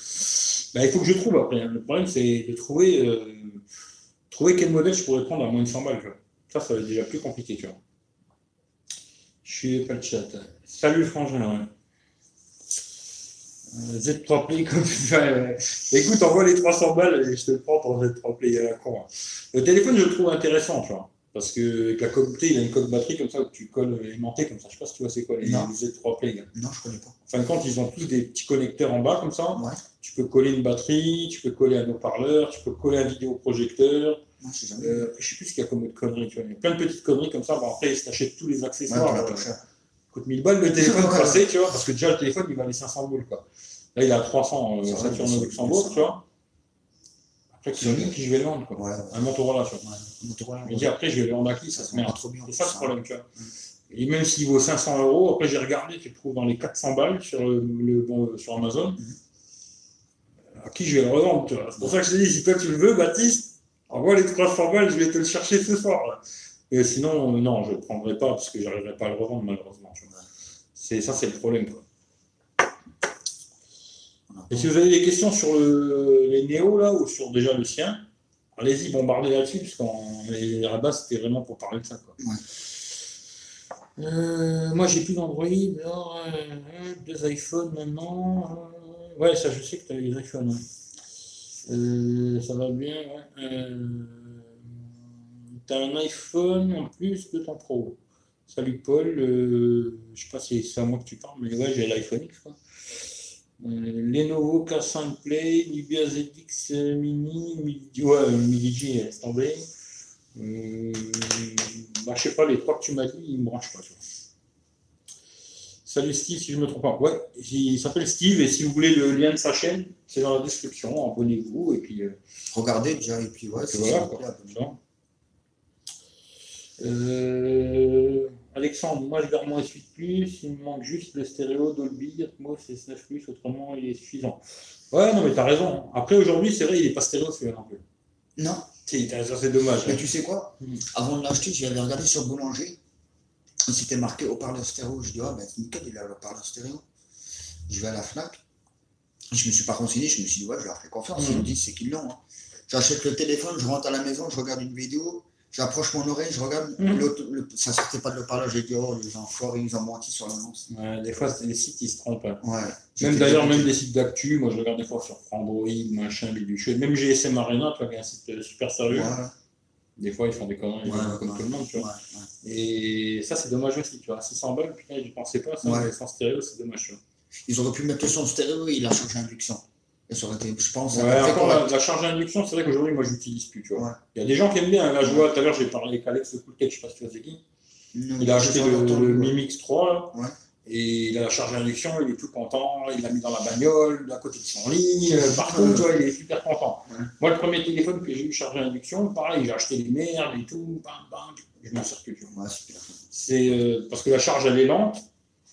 bah, Il faut que je trouve après. Le problème, c'est de trouver, euh, trouver quel modèle je pourrais prendre à moins de 100 balles. Ça, ça va être déjà plus compliqué. Tu vois. Je suis pas le chat. Salut, Frangin. Euh, Z3 Play, comme Écoute, envoie les 300 balles et je te prends pour Z3 Play. À con, hein. Le téléphone, je le trouve intéressant, tu vois. Parce que la coque, il a une coque batterie comme ça où tu colles aimanté comme ça. Je sais pas si tu vois c'est quoi les, Z3 Play. Non, je connais pas. En fin de compte, ils ont tous des petits connecteurs en bas comme ça. Ouais. Tu peux coller une batterie, tu peux coller un haut-parleur, tu peux coller un vidéoprojecteur. Je sais euh, je sais plus ce qu'il y a comme autre conneries. Tu vois. Il y a plein de petites conneries comme ça. Bon, après, si tu achètes tous les accessoires, ouais, euh, coûte 1000 balles le téléphone passé, tu vois, parce que déjà le téléphone il valait 500 boules. Quoi. Là, il a 300 euh, Saturn au Luxembourg, tu vois. Après, qui puis je vais le vendre, quoi. Ouais, un Motorola, tu vois. Motorola, je dis, après, je vais le vendre à qui? Ça se met trop bien. C'est ça le problème, tu vois. Et même s'il vaut 500 euros, après, j'ai regardé, tu le trouves dans les 400 balles sur, le, bon, sur Amazon. Mhm. À qui je vais le revendre, tu vois. C'est pour ça que je te dis, si toi tu le veux, Baptiste, envoie les 300 balles, je vais te le chercher ce soir. Et sinon, non, je ne le prendrai pas parce que je n'arriverai pas à le revendre, malheureusement. C'est, ça, c'est le problème, quoi. Et si vous avez des questions sur les néos là ou sur déjà le sien, allez-y, bombardez là-dessus, parce qu'en les rabats, c'était vraiment pour parler de ça. Quoi. Euh, moi, j'ai plus d'Android, euh, deux iPhones maintenant. Euh, ouais, ça, je sais que tu as les iPhones. Hein. ça va bien. Ouais. tu as un iPhone en plus de ton Pro. Salut Paul, je sais pas si c'est à moi que tu parles, mais ouais, j'ai l'iPhone X. Quoi. Lenovo K5 Play, Nubia ZX Mini, Midi, ouais, Midi laisse tomber. Euh, bah, je sais pas, les trois que tu m'as dit, ils me branchent pas. Salut Steve, si je ne me trompe pas. Ouais, il s'appelle Steve et si vous voulez le lien de sa chaîne, c'est dans la description. Abonnez-vous et puis. Euh, Regardez déjà et puis ouais, c'est voilà. Euh, Alexandre, moi je garde mon S8 Plus, il me manque juste le stéréo Dolby Atmos S9 Plus, autrement il est suffisant. Ouais, non, mais t'as raison. Après, aujourd'hui, c'est vrai, il n'est pas stéréo celui-là non plus. Non. C'est dommage. Mais tu sais quoi? Hmm. Avant de l'acheter, j'avais regardé sur Boulanger. C'était marqué haut-parleur stéréo. Je dis, ah, ben nickel, il a le haut-parleur stéréo. Je vais à la Fnac. Je ne me suis pas renseigné, je me suis dit, ouais, je leur fais confiance. Ils me hmm. disent, c'est qu'ils l'ont. Hein. J'achète le téléphone, je rentre à la maison, je regarde une vidéo J'approche mon oreille, je regarde, mhm. le, ça sortait pas de le parler, j'ai dit, oh, les enfoirés, ils ont menti sur l'annonce. Ouais, des fois, les sites, ils se trompent. Hein. Ouais. Même d'ailleurs, même des sites d'actu, moi je regarde des fois sur Android, machin, biducheux. Même GSM Arena, tu vois, un site euh, super sérieux. Ouais. Des fois, ils font des conneries comme tout le monde, tu vois. Et ça, c'est dommage aussi, tu vois. 600 balles, putain, je pensais pas, ça, sans stéréo, c'est dommage, tu vois. Ils auraient pu mettre le son stéréo il a changé induction ça aurait été, je pense. Ouais, encore, la, la, charge d'induction, c'est vrai qu'aujourd'hui, moi, je n'utilise plus. Tu vois. Il y a des gens qui aiment bien. Là, je vois, tout à l'heure, j'ai parlé avec Alex Cooltech, je ne sais pas si tu vois, qui. il a acheté le, le, Mimix 3. Ouais. Et il a la charge d'induction, il est tout content, il l'a mis dans la bagnole, à côté de son lit, euh, partout, tu vois, il est super content. Moi, le premier téléphone que j'ai eu chargé d'induction, pareil, j'ai acheté les merdes et tout, bam, bam, je m'en sers plus. c'est euh, parce que la charge, elle est lente.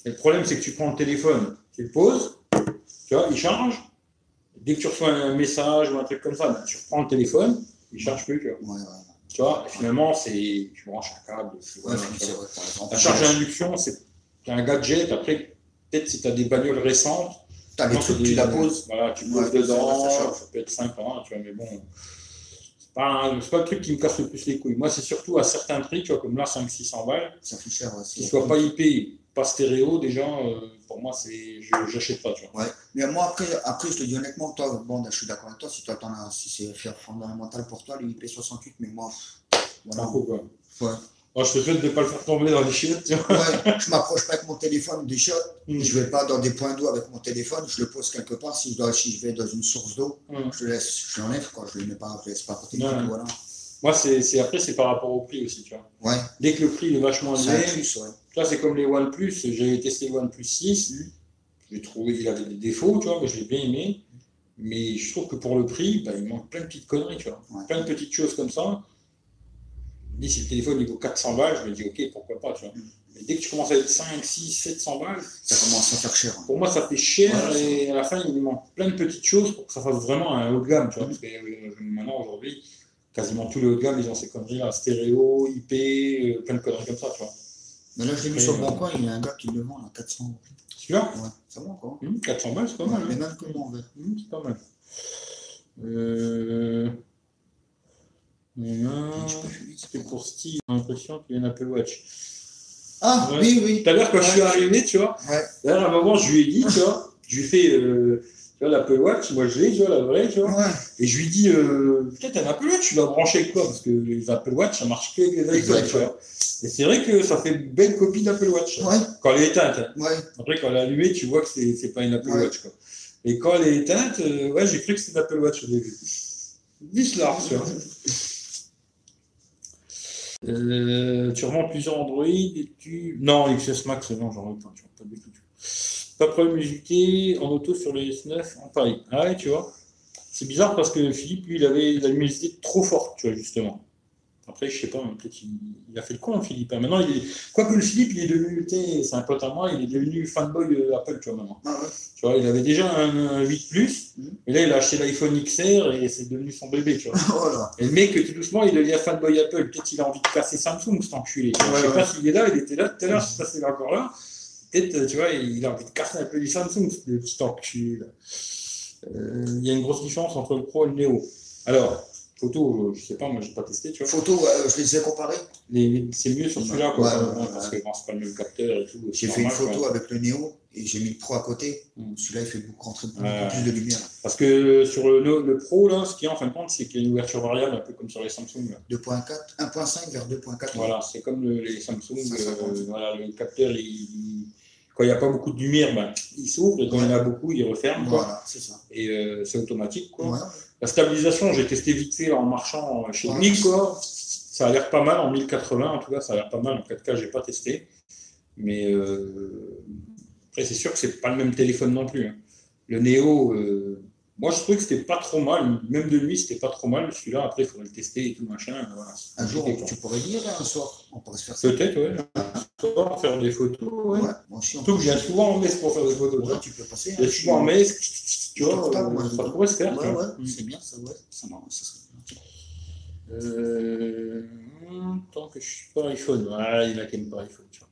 Et le problème, c'est que tu prends le téléphone, tu le poses, tu vois, il charge, dès que tu reçois un message ou un truc comme ça, ben, tu reprends le téléphone, il ne charge plus. Tu vois, tu vois finalement, c'est, tu branches un câble. Ouais, la charge d'induction, c'est un gadget. Après, peut-être si tu as des bagnoles récentes, as les trucs, tu la poses. Voilà, tu poses dedans, ça, peut être 5 ans, tu vois, mais bon. C'est pas, pas le truc qui me casse le plus les couilles. Moi, c'est surtout à certains prix, tu vois, comme là, 500-600 balles. Ça fait cher, ouais, Qui ne soient pas IP, pas stéréo, déjà. Euh, pour moi, c'est, je n'achète pas, tu vois. Ouais. Mais moi, après, après, je te dis honnêtement, toi, bon, je suis d'accord avec toi, si, toi, si c'est fondamental pour toi, les IP68, mais moi, voilà. quoi. Ouais. Oh, je te souhaite de ne pas le faire tomber dans les chiottes, tu vois. Ouais, je m'approche pas avec mon téléphone des chiottes. Mm. Je vais pas dans des points d'eau avec mon téléphone. Je le pose quelque part. Si je, dois, si je vais dans une source d'eau, Mm. je le laisse, je l'enlève quoi. Je le mets pas, je le laisse pas à côté Voilà. Moi, c'est après, c'est par rapport au prix aussi, tu vois. Ouais, Dès que le prix est vachement élevé, tu vois, c'est comme les OnePlus. J'avais testé le OnePlus 6. J'ai trouvé qu'il avait des défauts, tu vois, mais je l'ai bien aimé. Mais je trouve que pour le prix, bah, il manque plein de petites conneries, tu vois. Ouais. Plein de petites choses comme ça. Je me dis, si le téléphone il vaut 400 balles, je me dis, ok, pourquoi pas, tu vois. Mm. Mais dès que tu commences à être 5, 6, 700 balles, Ça commence à faire cher. hein. pour moi, ça fait cher Ouais, et à la fin, il manque plein de petites choses pour que ça fasse vraiment un haut de gamme, tu vois. Mm. Parce que euh, maintenant, aujourd'hui, quasiment tous les hauts de gamme, ils ont ces conneries-là, stéréo, IP, euh, plein de conneries comme ça, tu vois. Mais là, je l'ai mis Après, sur le euh, bon coin. Il y a un gars qui le vend à 400 euros. Celui-là, Ouais, ça va encore. hum, 400 balles, c'est pas mal. Mais hein. même que moi en vert. Hum, c'est pas mal. Euh... c'est C'est pas pour Steve, j'ai l'impression qu'il y a un Apple Watch. Ah, Ouais. oui, oui. Tout à l'heure, quand je suis arrivé, tu vois, Ouais. d'ailleurs, à un moment, je lui ai dit, tu vois, je lui ai fait, euh, l'Apple Watch, moi je l'ai, tu vois, la vraie, tu vois. Ouais. Et je lui dis, euh, peut-être un Apple Watch, tu l'as branché avec quoi Parce que les Apple Watch, ça marche que avec les iPhones, tu vois. Et c'est vrai que ça fait une belle copie d'Apple Watch. Ouais. Quand elle est éteinte. hein. Ouais. Après, quand elle est allumée, tu vois que c'est c'est pas une Apple. Watch. Quoi. Et quand elle est éteinte, euh, ouais, j'ai cru que c'était une Apple Watch au début. Bis là, tu vois. Euh, tu remontes plusieurs Android et tu. Non, XS Max, non, j'en ai pas, tu vois, pas du tout. Pas de problème luminosité en auto sur le S9 en Paris. Ah ouais, tu vois. C'est bizarre parce que Philippe, lui, il avait la luminosité trop forte, tu vois, justement. Après, je sais pas, peut-être il, il a fait le con, Philippe. hein. Maintenant, il est. Quoique le Philippe, il est devenu, c'est un pote à moi, il est devenu fanboy euh, Apple, tu vois, maintenant. Ah, ouais. Tu vois, il avait déjà un, un 8 Plus, Mhm. et là, il a acheté l'iPhone XR et c'est devenu son bébé, tu vois. Voilà. Et le mec, tout doucement, il devient fanboy Apple. Peut-être qu'il a envie de casser Samsung, cet enculé. Ouais, je sais ouais. pas s'il est là, il était là tout à l'heure, je sais pas s'il est encore là. Peut-être, euh, tu vois, il a envie de casser un peu du Samsung, ce petit enculé. Euh, Il y a une grosse différence entre le Pro et le Neo. Alors, photo, euh, je sais pas, moi, j'ai pas testé, tu vois. Photo, euh, je les ai les- C'est mieux sur celui-là, quoi. Ouais, ouais, ouais, parce que c'est pas le même capteur et tout. J'ai fait une photo quoi. avec le Néo et j'ai mis le Pro à côté. Mm. Celui-là, il fait beaucoup rentrer beaucoup plus de lumière. Parce que sur le, le Pro, là, ce qu'il y a en fin de compte, c'est qu'il y a une ouverture variable, un peu comme sur les Samsung. là. 2.4, 1.5 vers 2.4. Voilà, c'est comme le- les Samsung. Euh, voilà, le capteur, il- quand il n'y a pas beaucoup de lumière, ben, il s'ouvre, et quand il y en a beaucoup, il referme. Quoi. Voilà, c'est ça. Et euh, c'est automatique. Quoi. Ouais. La stabilisation, j'ai testé vite fait en marchant chez Ouais. Nick. Quoi. Ça a l'air pas mal en 1080, en tout cas, ça a l'air pas mal. En 4K, j'ai pas testé. Mais euh, après, c'est sûr que c'est pas le même téléphone non plus. hein. Le Neo, euh, moi, je trouvais que c'était pas trop mal. Même de nuit, c'était pas trop mal. Celui-là, après, il faudrait le tester et tout, machin. Voilà. Un jour, tu pourrais venir là, un soir. On pourrait se faire ça. Peut-être, ouais. Souvent, faire des photos, ouais. Ouais, Surtout que peut- je viens souvent en messe pour faire des photos. tu Ouais, vois. tu peux passer. Je hein, suis souvent en messe, tu vois, ça pourrait se faire. Ouais, ouais, c'est bien, ça, ouais. Ça, marche, ça serait bien. Euh, tant que je suis pas iPhone, voilà, il y en a qui n'aiment pas iPhone, tu vois.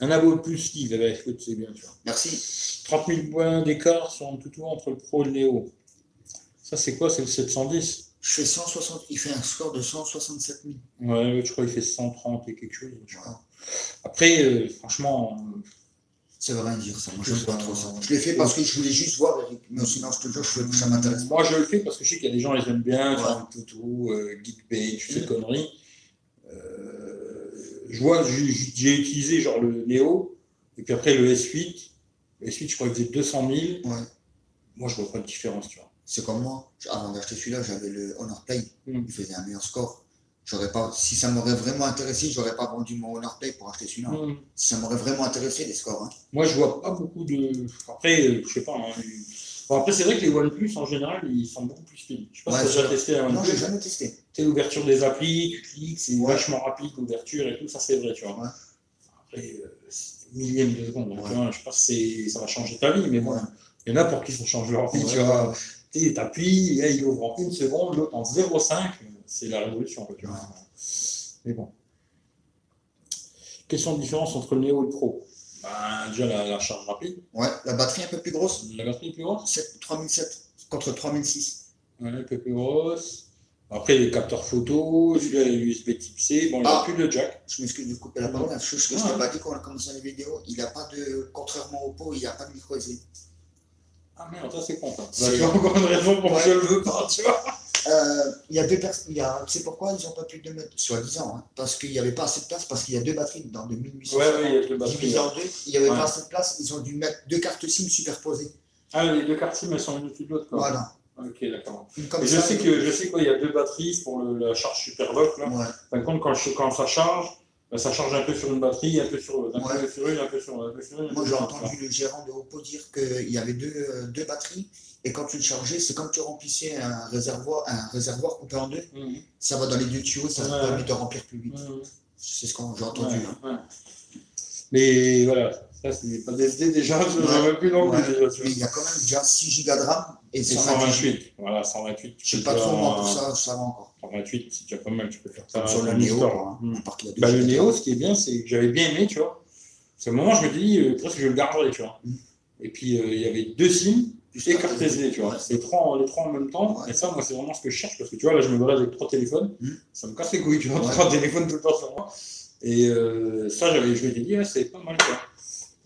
Un abo plus Steve, eh ben, c'est bien, tu vois. Merci. 30 000 points d'écart un tout entre le Pro et le Néo. Ça, c'est quoi? C'est le 710 Je fais 160, il fait un score de 167 000. Ouais, je crois qu'il fait 130 et quelque chose. Voilà. Après, euh, franchement, Ça veut rien dire, ça. Moi, je C'est pas trop ça. Je l'ai fait parce que je voulais juste voir, Eric. Mais sinon, je te jure, je ça m'intéresse. Moi, je le fais parce que je sais qu'il y a des gens qui aiment bien, Ouais. photo, euh, Geekpage, toutes ces conneries. Euh, je vois, j'ai j'ai utilisé genre le Neo, et puis après le S8. Le S8, je crois qu'il faisait 200 000. Ouais. Moi, je vois pas de différence, tu vois. C'est comme moi. Avant d'acheter celui-là, j'avais le Honor Play. Mm. Il faisait un meilleur score. J'aurais pas, si ça m'aurait vraiment intéressé, j'aurais pas vendu mon Honor Play pour acheter celui-là. Mm. Si ça m'aurait vraiment intéressé, les scores. Hein. Moi, je vois pas beaucoup de. Après, euh, je sais pas. hein, Bon, après, c'est vrai que les OnePlus, en général, ils sont beaucoup plus speed. Je sais pas Ouais, si tu as déjà testé un Non, j'ai jamais testé. Tu sais, l'ouverture des applis, tu cliques, c'est Ouais. vachement rapide, l'ouverture et tout, ça c'est vrai, tu vois. Ouais. Après, euh, millièmes de seconde, donc Ouais. tu vois, je pense que ça va changer ta vie, mais bon, il y en a pour qui ça change leur vie, Ouais, tu vois. Tu sais, t'appuies, là, il ouvre en une seconde, l'autre en 0,5, c'est la révolution, quoi, tu vois. Mais bon. Question de différence entre le Neo et le Pro ben, Déjà, la, la charge rapide, Ouais, la batterie un peu plus grosse. la batterie plus grosse, 7, 3007 contre 3006. ouais, un peu plus grosse. Après, les capteurs photo, USB type C, bon, il n'y a Ah. plus de jack. Je m'excuse de couper la parole. La chose que je t'ai pas dit quand on a commencé la vidéo, il n'a pas de, contrairement au pot, il n'y a pas de micro SD. Ah merde, ça c'est con. ça. C'est- J'ai encore une raison pour que Ouais. je le veux pas, tu vois. Euh, il y a deux personnes. Il y a... C'est pourquoi ils n'ont pas pu le mettre, soi-disant, hein, parce qu'il n'y avait pas assez de place, parce qu'il y a deux batteries dans 2800. Ouais, ouais, il y a deux batteries. divisé en deux, il n'y avait Ouais. pas assez de place, ils ont dû mettre deux cartes SIM superposées. Ah, les deux cartes SIM, elles sont une au-dessus de l'autre, quoi. Voilà. Ok, d'accord. Et je sais que je sais qu'il y a deux batteries pour le- la charge Superbox. Là. Ouais. Par contre, quand, je- quand ça charge, ben, ça charge un peu sur une batterie, un peu sur, un Ouais. peu sur une, un peu sur, un peu sur une. un Moi, j'ai entendu le gérant de Oppo dire qu'il y avait deux, euh, deux batteries, et quand tu le chargeais, c'est comme tu remplissais un réservoir, un réservoir coupé en deux. Mhm. Ça va dans les deux tuyaux, ça Ouais. permet de remplir plus vite. Mhm. C'est ce que j'ai entendu. Ouais, hein. Mais voilà, ça c'est pas DSD déjà, je veux plus non plus il y a quand même déjà 6 gigas de RAM et Et 128. 128, voilà, 128. Je sais c'est pas trop, moi, pour ça, ça va encore. 128, c'est déjà pas mal, tu peux faire ça. Sur le en Néo, a deux Bah, le Néo, ce qui est bien, c'est que j'avais bien aimé, tu vois. C'est un moment, je me dis, euh, presque je le garderai, tu vois. Et puis, euh, il y avait deux SIM et carte SD, tu vois. Les trois, en- les trois en même temps. Ouais. Et ça, moi, c'est vraiment ce que je cherche parce que, tu vois, là, je me balade avec trois téléphones. Mm. Ça me casse les couilles, tu vois, Ouais. trois téléphones tout le temps sur moi. Et euh, ça, j'avais, je m'étais dit, ah, c'est pas mal, quoi.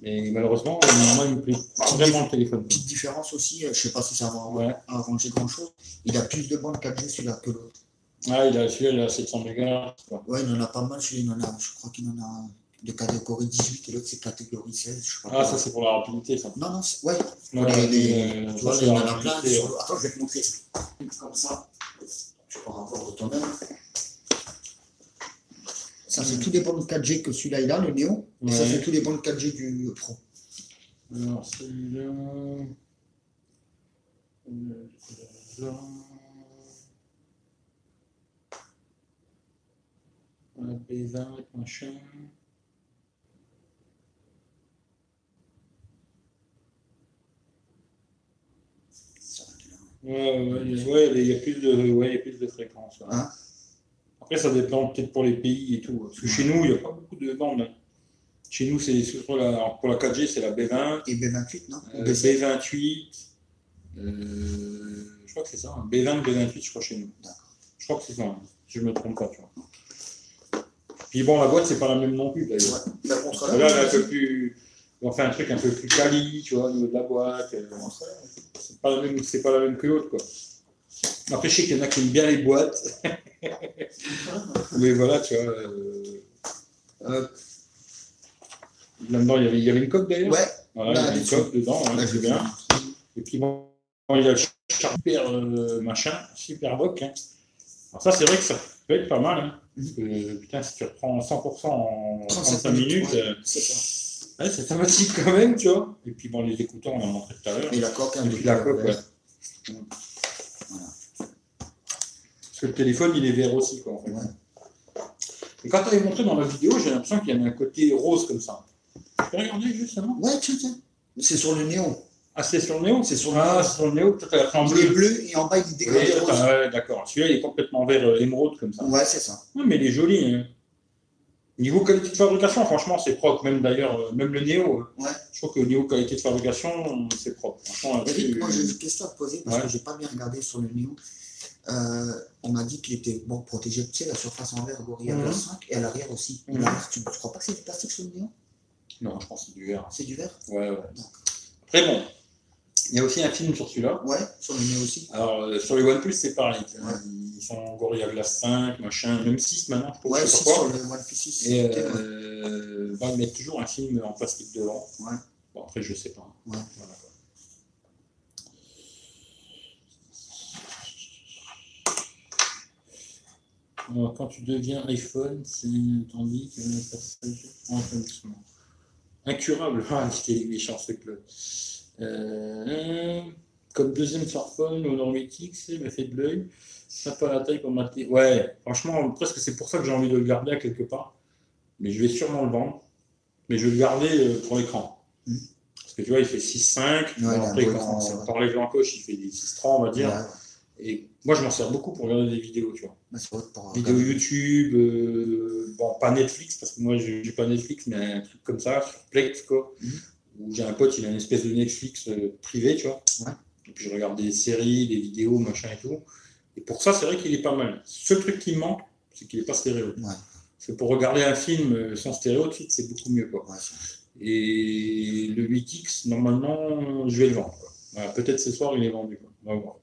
Mais malheureusement, moi, il me plaît vraiment le téléphone. Petite différence aussi, euh, je sais pas si ça va Ouais. arranger grand chose. Il a plus de bandes 4G celui-là que l'autre. Ah, il a, celui-là, il a 700 mégas. Ouais, il en a pas mal, celui-là, il en a, je crois qu'il en a de catégorie 18 et l'autre c'est catégorie 16. Je sais pas Ah, ça, c'est pour la rapidité, ça. Non, non, c'est- ouais. Ouais, les- les- euh, tu vois, il y en a plein. sur ouais. Attends, je vais te montrer. Comme ça. Tu vas voir toi-même. Ça, c'est tous les bandes 4G que celui-là il a, le Néo. Et ça, Ouais. c'est tous les bandes 4G du Pro. Alors, celui-là. Celui-là. Un P20, machin. Ouais, ouais, il y a- ouais, il y a plus de, ouais, il y a plus de fréquences. Hein? Après, ça dépend peut-être pour les pays et tout. Parce que chez nous, il n'y a pas beaucoup de bandes. hein. Chez nous, c'est surtout la, pour la 4G, c'est la B20, Et B28, non? Euh, B7. B28. euh, je crois que c'est ça. hein. B20, B28, je crois, chez nous. Je crois que c'est ça, hein, si je ne me trompe pas. Tu vois. Puis bon, la boîte, c'est pas la même non plus, d'ailleurs. Ouais. Là, elle est un peu plus. On fait un truc un peu plus quali, tu vois, au niveau de la boîte. euh, C'est pas, la même- pas la même que l'autre, quoi. Après, je sais qu'il y en a qui aiment bien les boîtes. Mais voilà, tu vois. euh, hop. Là-dedans, il y avait, il y avait une coque d'ailleurs. Ouais, Voilà, là, il y avait une coque dedans, hein, c'est bien. Et puis bon, il y a le char- super euh, machin, super boc. Hein. Alors ça, c'est vrai que ça peut être pas mal. Hein. Parce que, putain, si tu reprends 100% en 35 minutes, ouais, euh, c'est ouais, quand même, tu vois. Et puis bon, les écouteurs, on en a montré tout à l'heure. Et la coque, hein, Et puis la coque, ouais. Parce que le téléphone, il est vert aussi, quoi, en fait. Et quand tu avais montré dans la vidéo, j'ai l'impression qu'il y avait un côté rose comme ça. Tu peux regarder justement? Ouais, tiens, tiens. C'est sur le néon. Ah, c'est sur le néo C'est sur le Ah, néo. c'est sur le néo, peut-être en Il est bleu. et en bas il est Oui, rose. ouais, d'accord. Celui-là, il est complètement vert euh, émeraude comme ça. Ouais, c'est ça. Ouais, mais il est joli. hein. Niveau qualité de fabrication, franchement, c'est propre. Même d'ailleurs, euh, même le Néo, euh, Ouais. je trouve qu'au niveau qualité de fabrication, c'est propre. Franchement, moi j'ai une question à te poser parce Ouais. que j'ai pas bien regardé sur le néon. Euh, on m'a dit qu'il était bon, protégé tu sais, la surface en verre Gorilla. Glass 5 et à l'arrière aussi. Mhm. l'arrière, tu ne crois pas que c'est du plastique sur le néon Non, je pense que c'est du verre. C'est du verre? Ouais, ouais. D'accord. Très bon. Il y a aussi un film sur celui-là. Ouais, sur le néon aussi. Alors, euh, sur les OnePlus, c'est pareil. Ouais. Ils sont en Gorilla Glass 5, machin, même 6 maintenant, je. Ouais, sur le OnePlus 6. Et euh, va mettre toujours un film en plastique devant. Ouais. Bon, après, je sais pas. Ouais. Voilà, quoi. Alors, quand tu deviens iPhone, c'est tandis que en doucement. Incurable, ah, c'était les chances que euh, Comme deuxième smartphone, 8X, il m'a fait de l'œil. Sympa la taille pour mater. Ouais, franchement, presque c'est pour ça que j'ai envie de le garder à quelque part. Mais je vais sûrement le vendre. Mais je vais le garder euh, pour l'écran. Mm. Parce que tu vois, il fait 6,5. il a Bon, un après, quand c'est on de l'encoche, il fait des 6,3, on va dire. Ouais, ouais. Et moi, je m'en sers beaucoup pour regarder des vidéos, tu vois. Bah, c'est Vidéos. YouTube, euh, bon, pas Netflix, parce que moi, j'ai pas Netflix, mais un truc comme ça, sur Plex, quoi. Mhm. Où j'ai un pote, il a une espèce de Netflix euh, privé, tu vois. Ouais. Et puis, je regarde des séries, des vidéos, machin et tout. Et pour ça, c'est vrai qu'il est pas mal. Seul truc qui me manque, c'est qu'il est pas stéréo. Ouais. Que pour regarder un film euh, sans stéréo, tout de suite, c'est beaucoup mieux, quoi. Ouais, c'est- Et le 8X, normalement, je vais le vendre. Voilà, Peut-être ce soir, il est vendu. quoi. On va voir.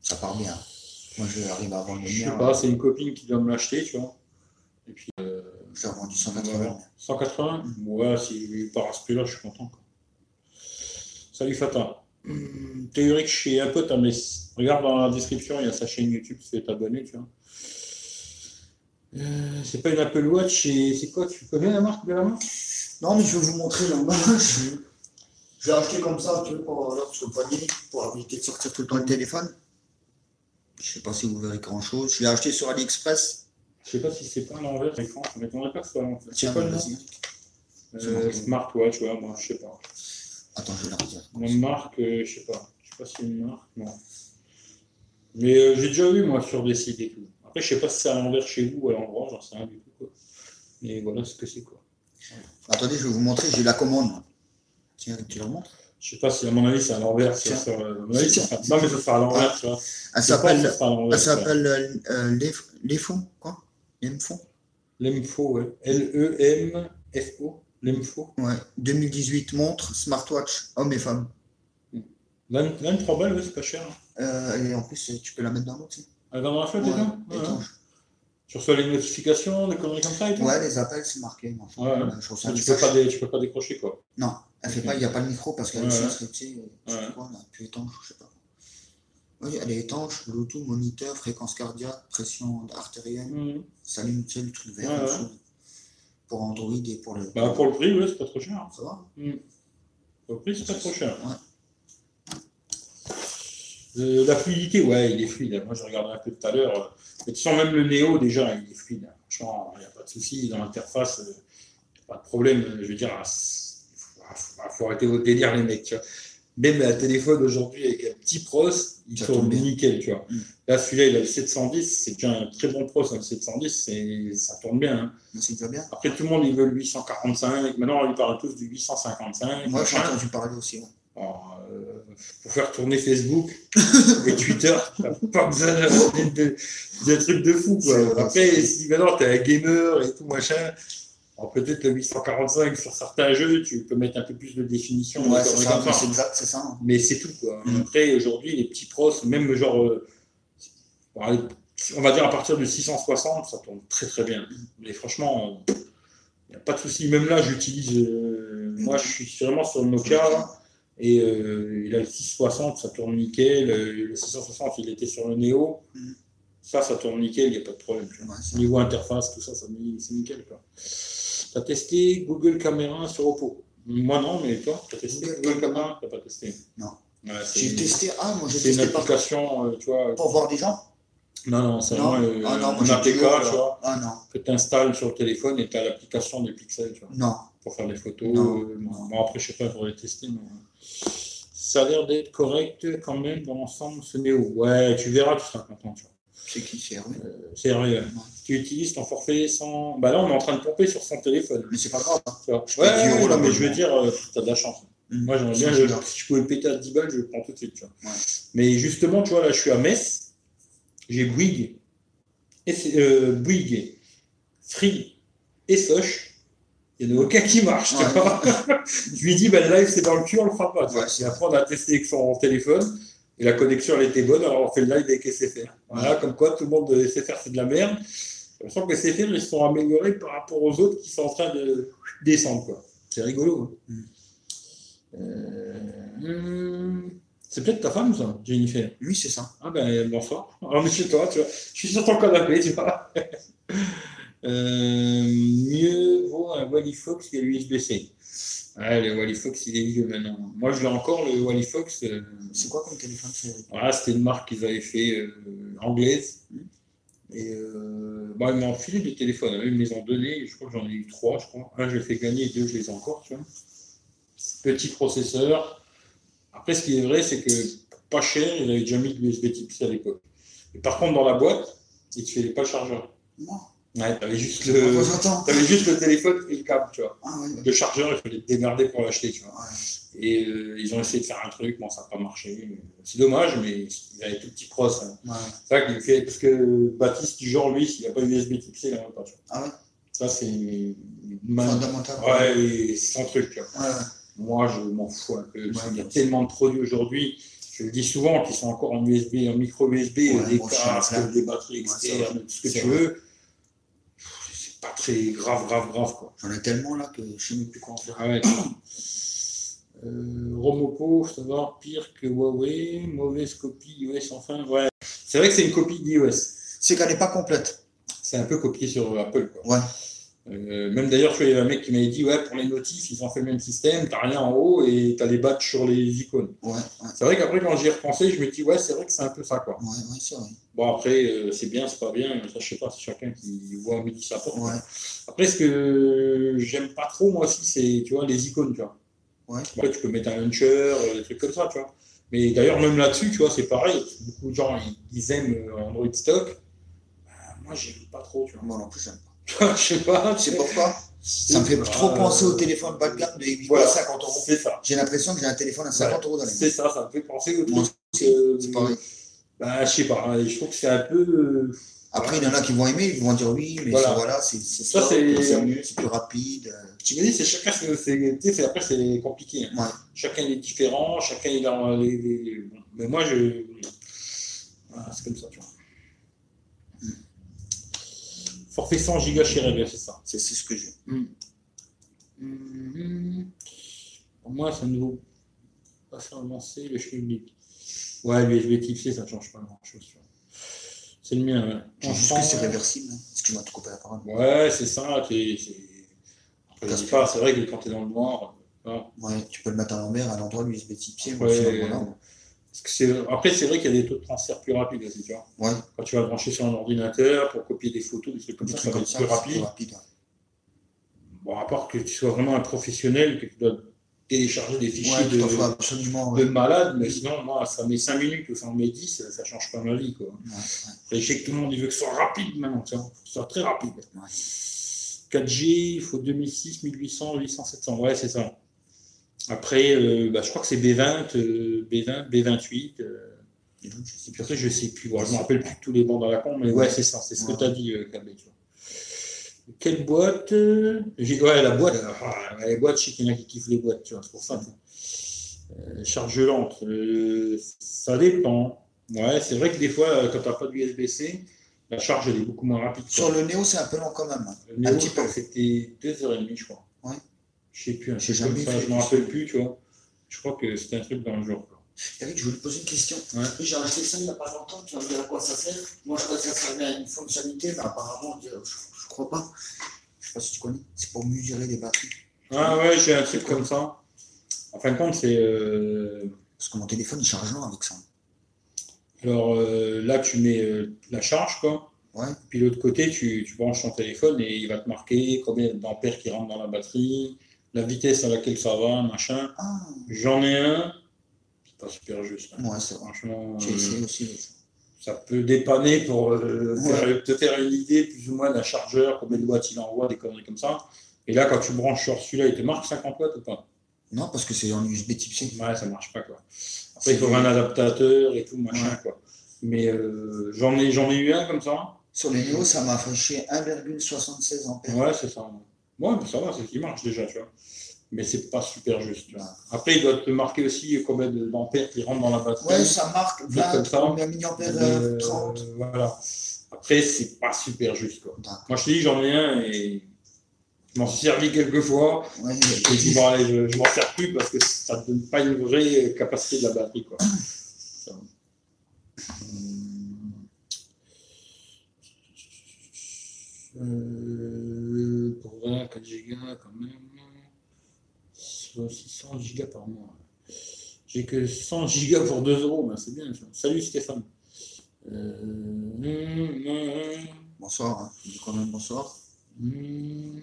ça part bien. Moi, j'arrive à vendre le Je sais pas, c'est une copine qui doit me l'acheter, tu vois. Et puis, euh, Je l'ai vendu 180. 180 Ouais, s'il part à ce prix-là, je suis content. quoi. Salut Fata. Théorique chez un pote à Metz. Regarde dans la description, il y a sa chaîne YouTube, tu fais t'abonner, tu vois. Euh, c'est pas une Apple Watch, c'est c'est quoi Tu connais la marque de la marque Non, mais je vais vous montrer l'emballage. Je l'ai acheté comme ça, tu vois, pour, là, sur le poignet, pour éviter de sortir tout le temps le téléphone. Je sais pas si vous verrez grand chose. Je l'ai acheté sur AliExpress. Je sais pas si c'est pas à l'envers, l'écran. Ça m'étonnerait pas que ce soit à l'envers. C'est quoi le nom? Euh, Smartwatch, ouais, moi, je sais pas. Attends, je vais la redire. Une marque, euh, je sais pas. Je sais pas si c'est une marque, non. Mais euh, j'ai déjà vu, moi, sur des sites et tout. Après, je sais pas si c'est à l'envers chez vous ou à l'endroit, j'en sais rien du tout, quoi. Mais voilà ce que c'est, quoi. Attendez, je vais vous montrer. J'ai la commande. Tiens, tu la montres? Je sais pas si, à mon avis, c'est à l'envers. sera- à sera- Non, mais ça sera à l'envers, tu vois. Elle Je pense que s'appelle. l'envers, Elle tu s'appelle euh, euh, les, les fonds, quoi? Les fonds L'Emfo, ouais. L-E-M-F-O. L'Emfo. Ouais. 2018 montre, smartwatch, hommes et femmes. 20 23 balles, ouais, c'est pas cher. Euh, et en plus, tu peux la mettre dans l'autre. Elle va dans la flotte, Ouais, déjà Ouais. Tu reçois les notifications, des conneries comme ça et tout Ouais, les appels, c'est marqué. Enfin, Ouais. Je un Tu peux, message. pas dé- tu peux pas décrocher, quoi. Non, elle fait pas, il n'y a pas le micro parce qu'elle Ouais, est ouais. tu sais, quoi, là, puis étanche, je sais pas. Oui, elle est étanche, Bluetooth, moniteur, fréquence cardiaque, pression artérielle, Mhm. s'allume, tu sais, le truc vert Ouais, ouais. Pour Android et pour le. Bah, pour le prix, ouais, c'est pas trop cher. Ça va Pour le prix, c'est pas trop cher. Ouais. Euh, la fluidité, ouais, il est fluide. Moi, j'ai regardé un peu tout à l'heure. Mais tu sens même le Néo, déjà, il est fluide. Franchement, il n'y a pas de souci. Dans l'interface, euh, pas de problème. Je veux dire, il faut, faut arrêter vos délires, les mecs. tu. Même un téléphone aujourd'hui avec un petit pros, il Ça bien. nickel, tu vois. Mm. Là, celui-là, il a le 710, c'est déjà un très bon pros, hein, le 710, c'est- ça tourne bien. hein. Mais c'est déjà bien. Après, tout le monde, il veut le 845. Maintenant, ils parlent tous du 855. Moi, j'ai entendu parler aussi. ouais. Alors, euh, pour faire tourner Facebook et Twitter, t'as pas besoin de, de, de trucs de fou. Quoi. Après, si maintenant t'es un gamer et tout machin, alors peut-être le 845 sur certains jeux, tu peux mettre un peu plus de définition. Ouais, c'est ça, ça. ça. hein. Mais c'est tout. Quoi. Mm. Après, aujourd'hui, les petits pros, même genre, euh, on va dire à partir de 660, ça tourne très très bien. Mais franchement, il n'y a pas de souci. Même là, j'utilise. euh, moi, je suis vraiment sur le Nokia. là, et euh, il a le 660, ça tourne nickel. Euh, Le 660, il était sur le Neo. Mm. Ça, ça tourne nickel, il n'y a pas de problème. Ouais, Niveau interface, tout ça, ça c'est nickel. Tu as testé Google Caméra sur Oppo Moi non, mais toi, tu as testé Google Google, Caméra Tu n'as pas testé Non. Ouais, J'ai testé. Ah, moi, j'ai C'est une testé application, euh, tu vois. pour voir des gens. Non, non, c'est vraiment euh, ah, non, moi, un APK, tu vois, Ah, non. que tu installes sur le téléphone et tu as l'application des pixels, tu vois, Non. pour faire des photos. Non. euh, bon, bon, après, je sais pas, il faudrait tester, mais ça a l'air d'être correct quand même dans l'ensemble, ce Néo. Ouais, tu verras, tu seras content, tu vois. C'est qui, c'est Hervé Euh, c'est Hervé, ouais. Tu utilises ton forfait sans. Bah là, on est en train de pomper sur son téléphone. Mais c'est pas grave. hein. Je Ouais, 10 euros ouais, non, mais je veux dire, tu as de la chance. Mm. Moi, j'aimerais bien, je- je pouvais péter à 10 balles, je le prends tout de suite. Tu vois. Ouais. Mais justement, tu vois, là, je suis à Metz, j'ai Bouygues, et euh, Bouygues, Free et Soch. Il n'y en a aucun qui marche. tu vois. je lui dis, ben, le live, c'est dans le cul, on le fera pas. tu vois. Ouais, c'est et après, on a testé avec son téléphone, et la connexion, elle était bonne, alors on fait le live avec SFR. Voilà, comme quoi, tout le monde de SFR, c'est de la merde. J'ai l'impression que SFR, ils se sont améliorés par rapport aux autres qui sont en train de descendre. quoi. C'est rigolo. hein. Euh, hum, c'est peut-être ta femme, ça, Jennifer? Oui, c'est ça. Ah ben bonsoir. Alors, mais chez toi, tu vois. Je suis sur ton canapé, tu vois. Euh, mieux vaut un Wally Fox que l'USB-C. Ouais, le Wally Fox, il est vieux maintenant. Moi, je l'ai encore, le Wally Fox. euh, C'est quoi comme téléphone voilà, c'était une marque qu'ils avaient fait euh, anglaise. Mm. Et euh, bon, ils m'ont filé des téléphones. Ils me les ont donnés. Je crois que j'en ai eu trois, je crois. Un, je l'ai fait gagner, deux, je les ai encore, tu vois. Petit processeur. Après, ce qui est vrai, c'est que pas cher, ils avaient déjà mis de l'USB type C à l'époque. Et par contre, dans la boîte, ils ne te filaient pas le chargeur. Non. Ouais, t'avais juste le. T'avais juste le téléphone et le câble, tu vois. Ah. Le chargeur, il fallait te démerder pour l'acheter, tu vois. Ouais. Et euh, ils ont essayé de faire un truc, bon, ça n'a pas marché. C'est dommage, mais ils avaient tout petit pros. hein. Ouais. C'est ça qu'il fait, parce que Baptiste, du genre, lui, s'il n'a pas USB type C, il n'en a pas. tu vois. Ah ouais? Ça, c'est. Fondamental. Ouais, et c'est son truc. tu vois. Moi, je m'en fous un peu. qu'il y a tellement de produits aujourd'hui. Je le dis souvent, qui sont encore en USB, en micro USB, Ouais, des casques, flamme. des batteries externes, vrai. tout ce que tu vrai. veux. Pas très grave, grave, grave, quoi. J'en ai tellement là que je sais même plus quoi en faire. Ah ouais. Euh, Romopo, savoir, pire que Huawei, mauvaise copie iOS enfin. Ouais. C'est vrai que c'est une copie d'iOS. C'est qu'elle n'est pas complète. C'est un peu copié sur Apple. Quoi. Ouais. Euh, même d'ailleurs, il y avait un mec qui m'avait dit Ouais, pour les notifs, ils ont fait le même système, t'as rien en haut et t'as les badges sur les icônes. Ouais, ouais, C'est vrai qu'après, quand j'y ai repensé, je me dis Ouais, c'est vrai que c'est un peu ça. quoi. ouais, ouais, c'est vrai. Bon, après, euh, c'est bien, c'est pas bien, ça, je sais pas, c'est chacun qui voit midi sa porte. Ouais. Après, ce que j'aime pas trop, moi aussi, c'est, tu vois, les icônes, tu vois. Ouais. Après, tu peux mettre un launcher, euh, des trucs comme ça, tu vois. Mais d'ailleurs, même là-dessus, tu vois, c'est pareil. Beaucoup de gens, ils, ils aiment Android stock. Bah, moi, j'aime pas trop, tu vois. Moi non plus, j'aime pas. Je sais pas, sais pourquoi Ça me fait trop penser au téléphone bas de gamme de 8 Voilà. 50 euros. C'est ça. J'ai l'impression que j'ai un téléphone à 50 euros dans les mains. C'est ça, ça me fait penser au truc. Euh, C'est pareil. Bah, je sais pas, je trouve que c'est un peu. euh, Après, il y en a qui vont aimer, ils vont dire oui, mais Voilà. c'est c'est Ça, c'est- c'est mieux, c'est plus rapide. euh, Tu me dis, c'est chacun, c'est, c'est- c'est- après, c'est compliqué. hein. Ouais. Chacun est différent, chacun il a les. Mais moi, je. Voilà, c'est comme ça, tu vois. Forfait 100 gigas chez Rebel, c'est ça. C'est c'est ce que j'ai. Mhm. Pour moi, ça ne vaut pas faire avancer le public. Ouais, l'USB type C, ça ne change pas grand-chose. C'est le mien. ouais. Je juste Enfant, que c'est réversible. hein. Excuse-moi de couper la parole. Ouais, c'est ça. c'est- pas, c'est vrai que quand tu es dans le noir, hein, Ouais, tu peux le mettre à l'envers, à l'endroit de l'USB type C. Ouais, Après, c'est vrai qu'il y a des taux de transfert plus rapides aussi, tu vois. Ouais, Quand tu vas brancher sur un ordinateur pour copier des photos, des trucs comme des ça, trucs comme ça, plus c'est rapide. plus rapide. ouais. Bon, à part que tu sois vraiment un professionnel, que tu dois télécharger des fichiers Ouais, de, absolument. de ouais. malade, mais sinon, moi, ça met 5 minutes ou ça en met 10, ça, ça change pas ma vie, quoi. Je sais que tout le monde il veut que ce soit rapide maintenant, tu vois. Que ce soit très rapide. Ouais. 4G, il faut 2006, 1800, 800, 700. Ouais, c'est ça. Après, euh, bah, je crois que c'est B20, euh, B20, B28. euh, Et donc, je sais plus. je sais plus. Bon, je me rappelle plus tous les bandes à la con, mais ouais, c'est ça. C'est ce que Ouais. tu as dit, euh, vois. Quelle boîte euh, Ouais, la boîte. ah, les boîtes, je sais qu'il y en a qui kiffent les boîtes, tu vois. C'est pour ça. Euh, charge lente. euh, ça dépend. Ouais, c'est vrai que des fois, euh, quand tu n'as pas de USB-C, la charge elle est beaucoup moins rapide. quoi. Sur le Néo, c'est un peu lent quand même. hein. Le Néo, c'était 2h30, je crois. Ouais. Je sais plus. un truc comme ça, je me du rappelle plus, tu vois. Je crois que c'était un truc dans le genre. Eric, je voulais te poser une question. Ouais. J'ai acheté ça il n'y a pas longtemps, tu vas me dire à quoi ça sert. Moi, je crois que ça servait à une fonctionnalité, mais apparemment, je ne crois pas. Je sais pas si tu connais. C'est pour mesurer les batteries. Ah ouais, j'ai un truc comme ça. En fin de compte, c'est. euh, Parce que mon téléphone, il charge lent avec ça. Alors euh, là, tu mets euh, la charge, quoi. Ouais. Puis de l'autre côté, tu, tu branches ton téléphone et il va te marquer combien d'ampères qui rentrent dans la batterie, la vitesse à laquelle ça va, machin. Ah, J'en ai un. C'est pas super juste. hein. ouais, c'est vrai. Franchement, J'ai euh, essayé aussi. mais- ça peut dépanner pour euh, Ouais. faire- te faire une idée plus ou moins d'un chargeur, combien de watts il envoie, des conneries comme ça. Et là, quand tu branches sur celui-là, il te marque 50 watts ou pas? Non, parce que c'est en USB type C. Ouais, ça marche pas quoi. Après, il faudra un adaptateur et tout, machin Ouais. quoi. Mais euh, j'en ai, ai eu un comme ça. Sur les Néo, ça m'a affiché 1,76 ampères. Ouais, c'est ça. Ouais, mais ça va, c'est qu'il marche déjà, tu vois. Mais c'est pas super juste. tu vois. Ouais. Après, il doit te marquer aussi combien d'ampères qui rentrent dans la batterie. Ouais, ça marque Truc comme 20, ça. 30 milliampères, euh, Euh, 30. voilà. Après, c'est pas super juste quoi. Moi, je te dis, j'en ai un et je m'en suis servi quelques fois. Ouais, Je me dis, bon, allez, je, je m'en sers plus parce que ça ne donne pas une vraie capacité de la batterie. Quoi. Ça. Euh, pour 20, 4 gigas quand même. Soit 600 gigas par mois. J'ai que 100 gigas pour 2 euros, ben c'est bien. Salut Stéphane. Euh, Bonsoir, hein. quand même bonsoir. hum.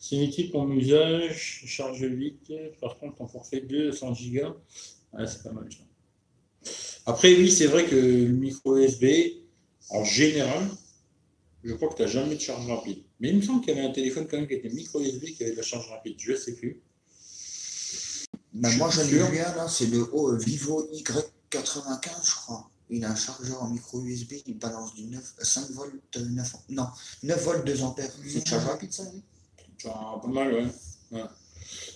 C'est utile pour mon usage, charge vite. Par contre, en forfait 200 gigas, ah, c'est pas mal. ça. Après, oui, c'est vrai que le micro USB, en général, je crois que tu n'as jamais de charge rapide. Mais il me semble qu'il y avait un téléphone quand même qui était micro USB qui avait de la charge rapide. Je ne sais plus. Je moi, suis j'en ai sûr. vu un là, c'est le oh, Vivo Y95, je crois. Il a un chargeur en micro USB, il balance du 9, 5 volts, 9, non, 9 volts 2 ampères. C'est une charge rapide ça oui? Pas mal, ouais. Ouais.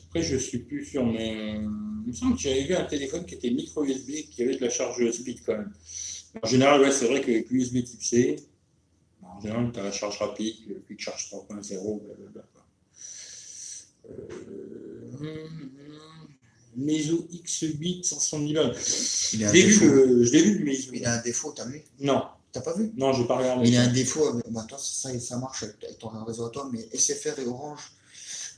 Après, je suis plus sûr, mais euh, il me semble que j'avais vu un téléphone qui était micro USB, qui avait de la charge speed quand même. En général, ouais, c'est vrai qu'avec l'USB type C, en général, tu as la charge rapide, le quick charge 3.0, blablabla. Euh, Meizu X8 500 balles. Il a un vu, défaut. le- je l'ai vu Meizu. Il a un défaut, t'as vu? Non, T'as pas vu? Non, je n'ai pas regardé. Il a un défaut, euh, bah, toi, ça, ça marche avec ton réseau à toi, mais SFR et Orange,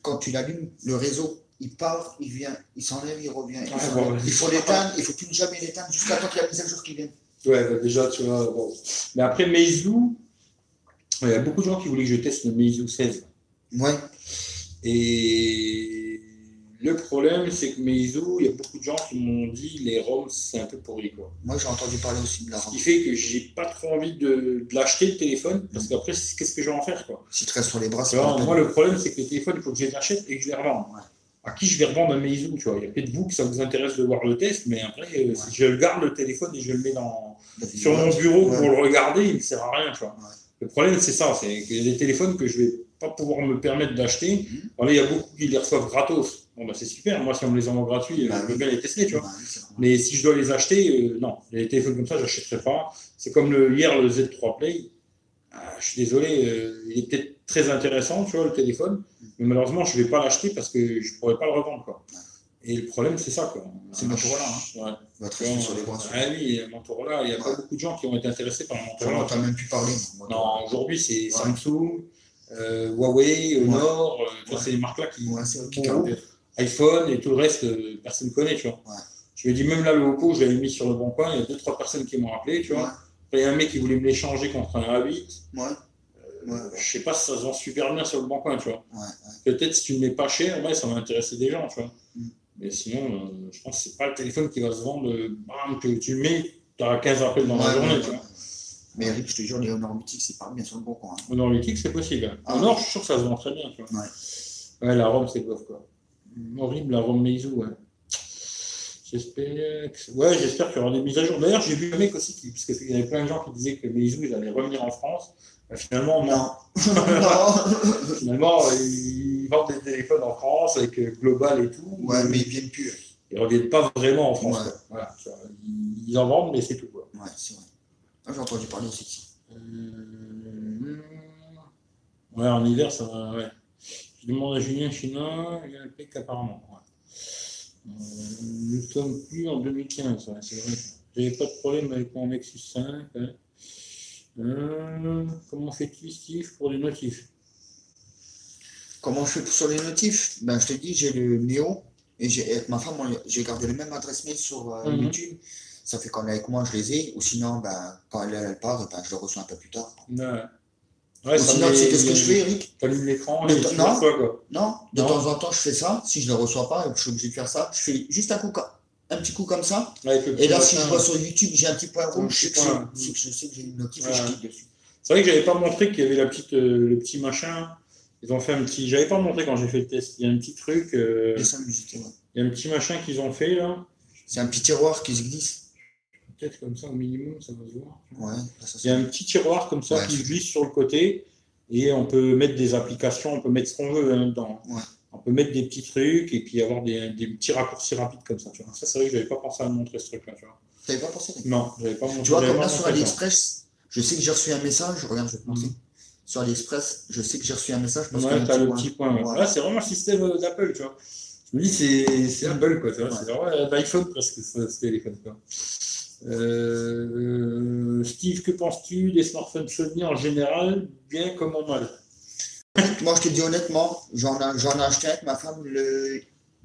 quand tu l'allumes, le réseau, il part, il vient, il s'enlève, il revient. Il, bon, faut l'éteindre, il faut plus jamais l'éteindre jusqu'à temps qu'il y a la mise à jour qui vienne. Ouais, bah, déjà, tu vois. Bon. Mais après, Meizu, il y a beaucoup de gens qui voulaient que je teste le Meizu 16. Ouais, Et le problème, c'est que Meizu, il y a beaucoup de gens qui m'ont dit les ROMs, c'est un peu pourri. Quoi. moi j'ai entendu parler aussi de la Ce qui fait que j'ai pas trop envie de, de l'acheter le téléphone, parce qu'après, c'est- qu'est-ce que je vais en faire quoi? Si tu restes sur les bras, c'est pas. Moi, le problème, c'est que les téléphones, il faut que je les achète et que je les revende. Ouais. À qui je vais revendre un Meizu tu vois? Il y a peut-être vous que ça vous intéresse de voir le test, mais après, euh, si je garde le téléphone et je le mets dans, sur mon bureau Ouais. pour le regarder, il ne sert à rien. Tu vois. Le problème, c'est ça, c'est qu'il y a des téléphones que je vais pas pouvoir me permettre d'acheter. Mhm. Là, il y a beaucoup qui les reçoivent gratos. Bon, bah, c'est super. Moi, si on me les envoie gratuits, Bah je veux bien les tester, tu vois. Vrai. Mais si je dois les acheter, euh, non. Les téléphones comme ça, j'achèterai pas. C'est comme le, hier, le Z3 Play. Ah, je suis désolé, euh, il est peut-être très intéressant, tu vois, le téléphone. Mais malheureusement, je vais pas l'acheter parce que je pourrais pas le revendre, quoi. Et le problème, c'est ça, quoi. C'est Motorola, Ouais. Te rester sur les bras. Ah oui, Motorola, il n'y a pas Ouais. beaucoup de gens qui ont été intéressés par le On Motorola. t'as même plus parlé. moi. Non, aujourd'hui, c'est Ouais. Samsung, euh, Huawei, Honor, euh, Ouais. c'est les marques-là qui, Ouais, qui iPhone et tout le reste, euh, personne ne connaît, tu vois. Ouais. Je me dis, même là, le Oppo, je l'avais mis sur le bon coin, il y a deux, trois personnes qui m'ont appelé, tu vois. Ouais. Après, il y a un mec qui voulait me l'échanger contre un A8. Ouais, ouais, Je sais pas si ça se vend super bien sur le bon coin, tu vois. ouais, ouais. Peut-être si tu ne mets pas cher, ouais, ça va intéresser des gens, tu vois. Mm. Mais sinon, euh, je pense que c'est pas le téléphone qui va se vendre, euh, bam, que tu mets, tu as 15 appels dans la journée, ouais, tu ouais. vois. Mais Eric, je te jure, les Honor Mythique, c'est pas bien sur le bon coin. hein. Honor Mythique, c'est possible. Ah. Honor, je suis sûr que ça se vend très bien, tu vois. Ouais. Ouais, la ROM, c'est bof, quoi. Horrible, la ROM Meizu, ouais. J'espère que... Ouais, j'espère qu'il y aura des mises à jour. D'ailleurs, j'ai vu un mec aussi, qui... parce qu'il y avait plein de gens qui disaient que Meizu, ils allaient revenir en France. Finalement, non. non. Finalement, ils vendent des téléphones en France avec euh, Global et tout. Ouais, mais ils viennent plus. Ils reviennent pas vraiment en France. Ouais. Voilà. Ils- en vendent, mais c'est tout, quoi. Ouais, c'est vrai. Ah, J'ai entendu parler aussi. Euh, Ouais, en hiver, ça va. Ouais. Je demande à Julien Chinois, il y a un pic apparemment. Ouais. Euh, nous sommes plus en 2015, ouais, c'est vrai. J'avais pas de problème avec mon Nexus 5. ouais. Euh, comment fais-tu, Steve, pour les notifs? Comment je fais sur les notifs? Ben, je te dis, j'ai le Néo et j'ai- avec ma femme, j'ai gardé le même adresse mail sur euh, Mhm. YouTube. Ça fait qu'on est avec moi, je les ai. Ou sinon, ben, quand elle, elle part, ben, je le reçois un peu plus tard. Ouais. Ouais, Ou sinon, tu sais qu'est-ce que je fais, Eric? T'allumes l'écran Mais et t- tu non. quoi, quoi. Non, de Non. temps en temps, je fais ça. Si je ne le reçois pas, je suis obligé de faire ça. Je fais juste un coup, co- un petit coup comme ça. Et là, si je vois sur YouTube, j'ai un petit point rouge, je sais que je sais j'ai une notif et je clique dessus. C'est vrai que j'avais pas montré qu'il y avait la petite, euh, le petit machin. Ils ont fait un petit. J'avais pas montré quand j'ai fait le test. Il y a un petit truc. euh, musique, ouais. Il y a un petit machin qu'ils ont fait là. C'est un petit tiroir qui se glisse. Peut-être comme ça au minimum, ça va se voir. Ouais, là, ça Il y a un petit tiroir comme ça Ouais. qui se glisse sur le côté et on peut mettre des applications, on peut mettre ce qu'on veut hein, dedans. On peut mettre des petits trucs et puis avoir des, des petits raccourcis rapides comme ça. Tu vois. Ça, c'est vrai que j'avais pas pensé à montrer ce truc-là. Tu vois. T'avais pas pensé Non, j'avais pas montré. Tu vois, comme là sur. AliExpress, je sais que j'ai reçu un message. Regarde, je vais te montrer. Mhm. Sur AliExpress, je sais que j'ai reçu un message parce Ouais, qu'il y a un t'as le petit point. ouais. Là, c'est vraiment le système euh, d'Apple, tu vois. Je me dis, c'est Apple, quoi. Ouais. C'est vraiment l'iPhone presque, ce, ce téléphone. Quoi. Euh, Steve, que penses-tu des smartphones Sony en général, bien comme en mal Moi, je te dis honnêtement, j'en ai, j'en ai acheté avec ma femme, le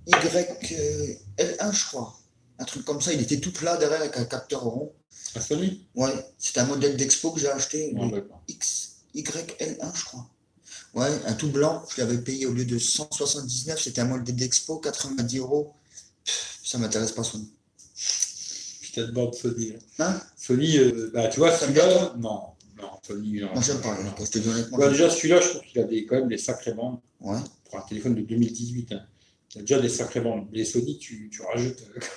YL1, je crois. Un truc comme ça, il était tout plat derrière avec un capteur rond. À Sony Ouais, c'est un modèle d'expo que j'ai acheté, Non, d'accord. X, YL1, je crois. Ouais, un tout blanc, je l'avais payé au lieu de 179, c'était un modèle d'expo, 90 euros. Pff, Ça m'intéresse pas, Sony. Putain de bord de Sony. hein. Hein? Sony, euh, bah, tu vois, Ça me celui-là, non. Non, j'aime pas, te honnêtement. Bah, déjà, celui-là, je trouve qu'il a des, quand même des sacrées bandes. Ouais. Pour un téléphone de 2018, hein. il a déjà des sacrées bandes. Les Sony, tu, tu rajoutes. euh,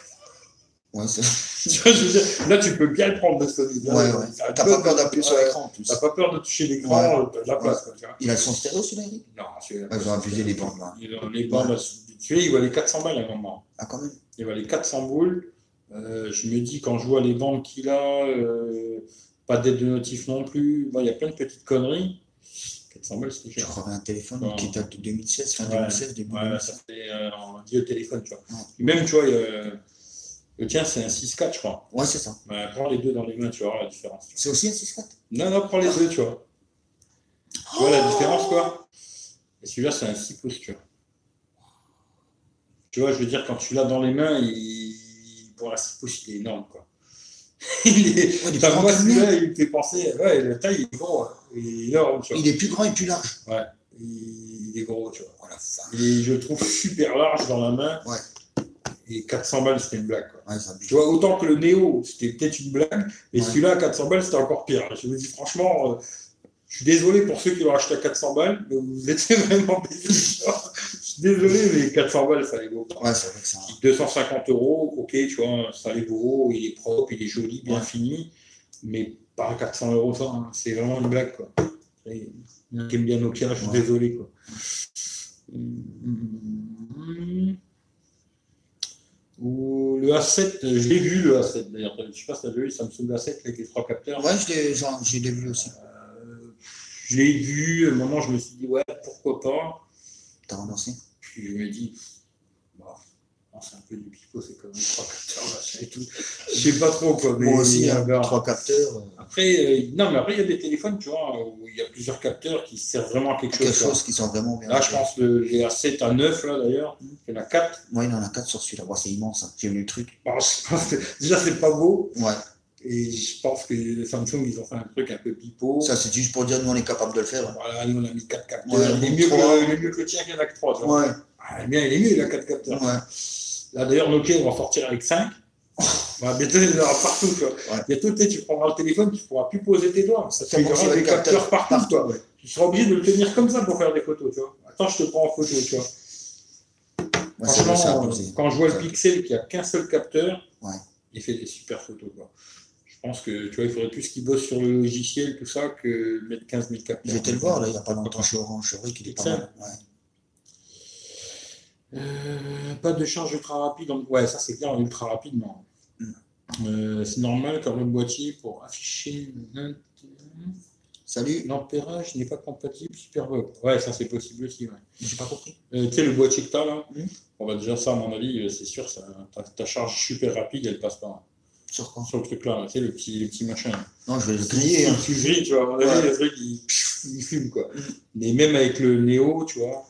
Ouais, tu là, tu peux bien le prendre de Sony. Là, ouais, ouais. ça T'as pas peur d'appuyer sur l'écran en plus. T'as pas peur de toucher l'écran, euh, t'as de la place. Quoi, tu. Il a son stéréo celui-là, Non, celui-là. Ouais, Ils ont abusé les bandes là. Les bandes, sont- celui-là, il valait 400 balles à un moment. Ah, quand même. Il valait 400 boules. Euh, je me dis, quand je vois les ventes qu'il a, euh, pas d'aide de notif non plus, bon, il y a plein de petites conneries. 400 balles, c'était Je crois un téléphone qui date de 2016, fin Ouais. 2016, début Ouais, 2016. ça fait euh, téléphone, tu vois. Ouais. Et même, tu vois, le tien, c'est un 6-4, je crois. Ouais, c'est ça. Prends les deux dans les mains, tu voir la différence. C'est aussi un 6-4 Non, non, prends les deux, tu vois. Tu vois la différence, quoi? Et celui-là, c'est un 6 pouces, tu vois. Tu vois, je veux dire, quand tu l'as dans les mains, il... pour un 6 pouces, il est énorme, quoi. il est... Ouais, il est plus grand moi, que lui. celui-là, il me fait penser... Ouais, la taille, il est gros. hein. Il est énorme, tu vois. Il est plus grand et plus large. Ouais, il est gros, tu vois. Et je le trouve super large dans la main. Ouais. Et 400 balles, c'était une blague, quoi. Ouais, ça Tu vois, autant que le Néo, c'était peut-être une blague, Ouais. celui-là à 400 balles, c'était encore pire. Je vous dis franchement, euh, je suis désolé pour ceux qui l'ont acheté à 400 balles, mais vous étiez vraiment bénéficiaires. Suis désolé, mais 400 balles, ça les vaut. Ouais, c'est vrai que ça. 250 euros, ok, tu vois, ça les vaut, il est propre, il est joli, bien Ouais. fini, mais pas 400 euros ça, hein. c'est vraiment une blague, quoi. Et Il y en a qui aiment bien Nokia, je suis Ouais. désolé, quoi. Ou le A7, je l'ai vu le A7 d'ailleurs. Je sais pas si tu as vu le Samsung A7 avec les trois capteurs. Ouais, je l'ai je l'ai vu aussi. Euh, je l'ai vu, à un moment je me suis dit ouais, pourquoi pas. T'as renoncé Puis je me dis, bah, c'est un peu du pipeau, c'est comme les trois capteurs, machin et tout. Je sais pas trop quoi. Mais Moi aussi, hein, trois capteurs, euh, Après, euh, non, mais après il y a des téléphones, tu vois, où il y a plusieurs capteurs qui servent vraiment à quelque chose. quelque chose qui sont vraiment bien. Là, je pense que les A7 à 9, là d'ailleurs, il y en a 4. Moi, il en a quatre sur celui-là. C'est immense. hein. J'ai vu le truc. Bon, je pense que déjà, c'est pas beau. Ouais. Et je pense que les Samsung, ils ont fait un truc un peu pipeau. Ça, c'est juste pour dire nous, on est capable de le faire. hein. Voilà, nous, on a mis 4 capteurs. Ouais, il, est mieux que, il est mieux que le tien qui en a que 3. Ouais. Ah, bien, il est mieux, il a 4 capteurs. Ouais. Là, d'ailleurs, Nokia va en sortir avec 5. Bah, bientôt, il y en aura partout. Tu, vois. Ouais. Bientôt, tu prendras le téléphone, tu ne pourras plus poser tes doigts. Ça te fera des capteurs partout. toi. Tu seras obligé de le tenir comme ça pour faire des photos. Tu vois. Attends, je te prends en photo. Tu vois. Franchement, quand je vois le. Pixel qui a qu'un seul capteur, il fait des super photos. Quoi. Je pense que tu vois, il faudrait plus qu'il bosse sur le logiciel, tout ça, que mettre 15 000 capteurs. Te le voir, là, il n'y a pas longtemps chez Orange. C'est qu'il est pas mal. Ouais. Euh, pas de charge ultra rapide. donc- Ouais, ça c'est clair, ultra rapide, non. Mm. Euh, c'est normal car le boîtier pour afficher Salut. l'ampérage n'est pas compatible Superbox. Ouais, ça c'est possible aussi. Ouais. J'ai pas compris. Euh, tu sais, le boîtier que tu as là, Mm. on va déjà ça, à mon avis, c'est sûr, ça, ta, ta charge super rapide, elle passe pas. Sur quoi Sur le truc là, tu sais, le petit, le petit machin. Non, je vais le griller. hein. Tu grilles, tu vois, Ouais. le truc, il, il fume, quoi. Mais même avec le Néo, tu vois,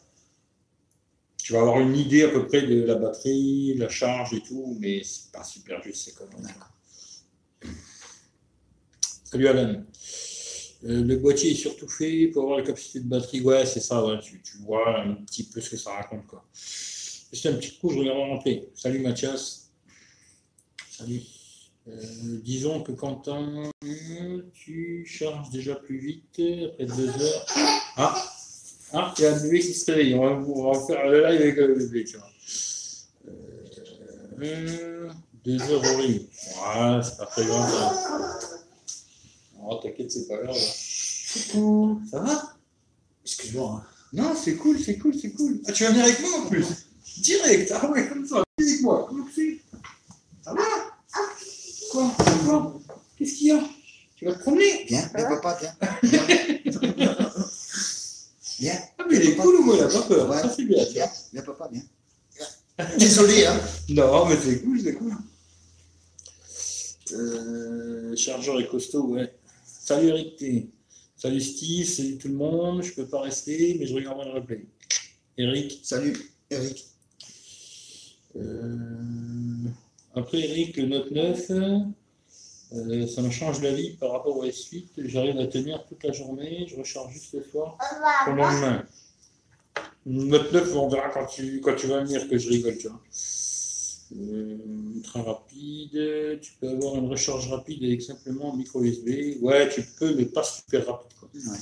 tu vas avoir une idée à peu près de la batterie, la charge et tout, mais c'est pas super juste, c'est quand même. D'accord. Salut Alan. Euh, le boîtier est surtout fait pour avoir la capacité de batterie. Ouais, c'est ça, ouais, tu, tu vois un petit peu ce que ça raconte, quoi. Juste un petit coup, je regarde en replay. Salut Mathias. Salut. Euh, disons que Quentin, tu charges déjà plus vite après deux heures. Ah, ah, il y a un bébé qui se réveille. On va, on va faire le live avec le bébé, tu vois. Euh, deux heures au rythme. Ouais, c'est pas très grave. ça. Oh, t'inquiète, c'est pas grave. Coucou, ça va? Excuse-moi. hein. Non, c'est cool, c'est cool, c'est cool. Ah, tu vas venir avec moi en plus? Direct, ah ouais, comme ça. Viens avec moi, comment que c'est Ça va Quoi Quoi Qu'est-ce qu'il y a? Tu vas te promener Viens, viens, papa, viens. Viens. Viens, Ah, mais il est cool ou moi, il a pas peur. Ouais. Ça, c'est bien. viens, viens, papa, viens. Viens. Désolé, hein. Non, mais c'est cool, c'est cool. Euh, chargeur est costaud, ouais. Salut Eric T. Salut Steve, salut tout le monde. Je peux pas rester, mais je regarde le replay. Eric. Salut, Eric. Euh, après Eric, le Note 9, euh, ça me change la vie par rapport au S8. J'arrive à tenir toute la journée. Je recharge juste le soir pour le lendemain. Note 9, on verra quand tu, quand tu vas venir que je rigole, tu vois. Euh, ultra rapide, tu peux avoir une recharge rapide avec simplement un micro USB. Ouais, tu peux, mais pas super rapide. Quoi. Ouais.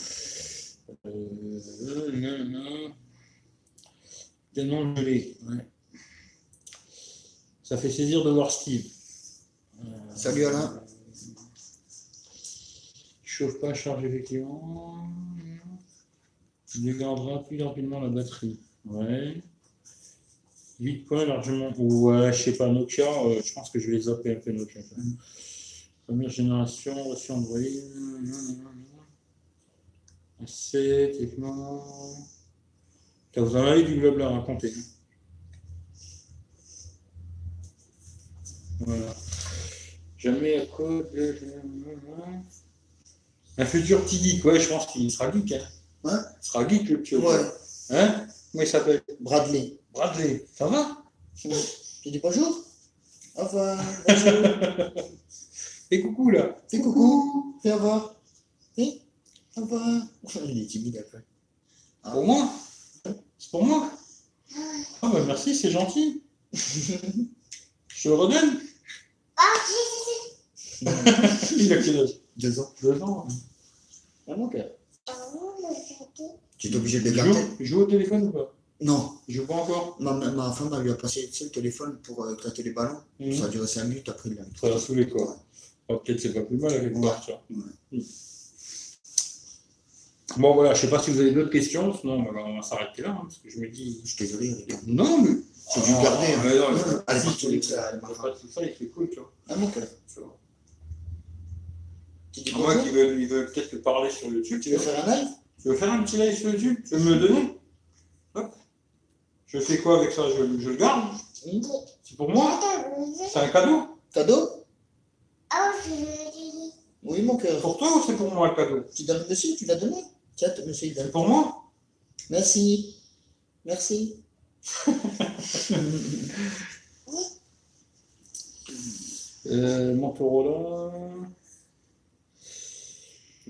Euh, non, non. Tellement gelé. Ouais. Ça fait saisir de voir Steve. Euh, Salut, Alain. Pas, charge effectivement. Dégardera plus rapidement la batterie. Ouais. 8 points largement. Ouais, je sais pas, Nokia, euh, je pense que je vais zapper un peu Nokia. Première génération, reçu Android. C'est techniquement. Putain, Vous en avez du blabla à raconter. Voilà. Jamais à code. de- Un futur petit geek, ouais, je pense qu'il sera geek. Hein. Hein Il sera geek le petit. Ouais, Hein Comment il s'appelle? Bradley. Bradley, ça va? Tu dis bonjour Au revoir. Bonjour. Et coucou là Fais coucou. Fais au revoir. Fais au revoir. Il est timide après. Pour moi? C'est pour moi? Ah bah merci, c'est gentil. Je te le redonne? Il a quel âge? Deux ans. Deux ans. Ah mon cœur. Tu es obligé de le garder joue, joue au téléphone ou pas Non. Il joue pas encore Ma, ma, ma femme, elle lui a passé tu sais, le téléphone pour euh, gratter les ballons. Mhm. Ça a duré 5 minutes, après il l'a. Ça l'a saoulé quoi. Ah, Peut-être c'est pas plus mal avec Ouais. vois. Ouais. Mm. Bon voilà, je sais pas si vous avez d'autres questions, sinon on va, on va s'arrêter là, hein, parce que je me dis. Je suis désolé. Non mais. C'est du garder, hein. mais non, Ouais, allez, si, pas tout ça, il fait cool, tu vois. Ah. Tu vois. Tu dis veulent, ils veulent peut-être te parler sur YouTube. Tu veux faire un live? Tu veux faire un petit live sur YouTube? Tu veux me le donner? Hop. Je fais quoi avec ça? Je, je le garde? C'est pour moi? C'est un cadeau? Cadeau? Oui, mon cœur. Pour toi ou c'est pour moi le cadeau? Tu donnes le monsieur, tu l'as donné? Tiens, monsieur, il donne. C'est pour moi? Merci. Merci. euh, Motorola. Le perso,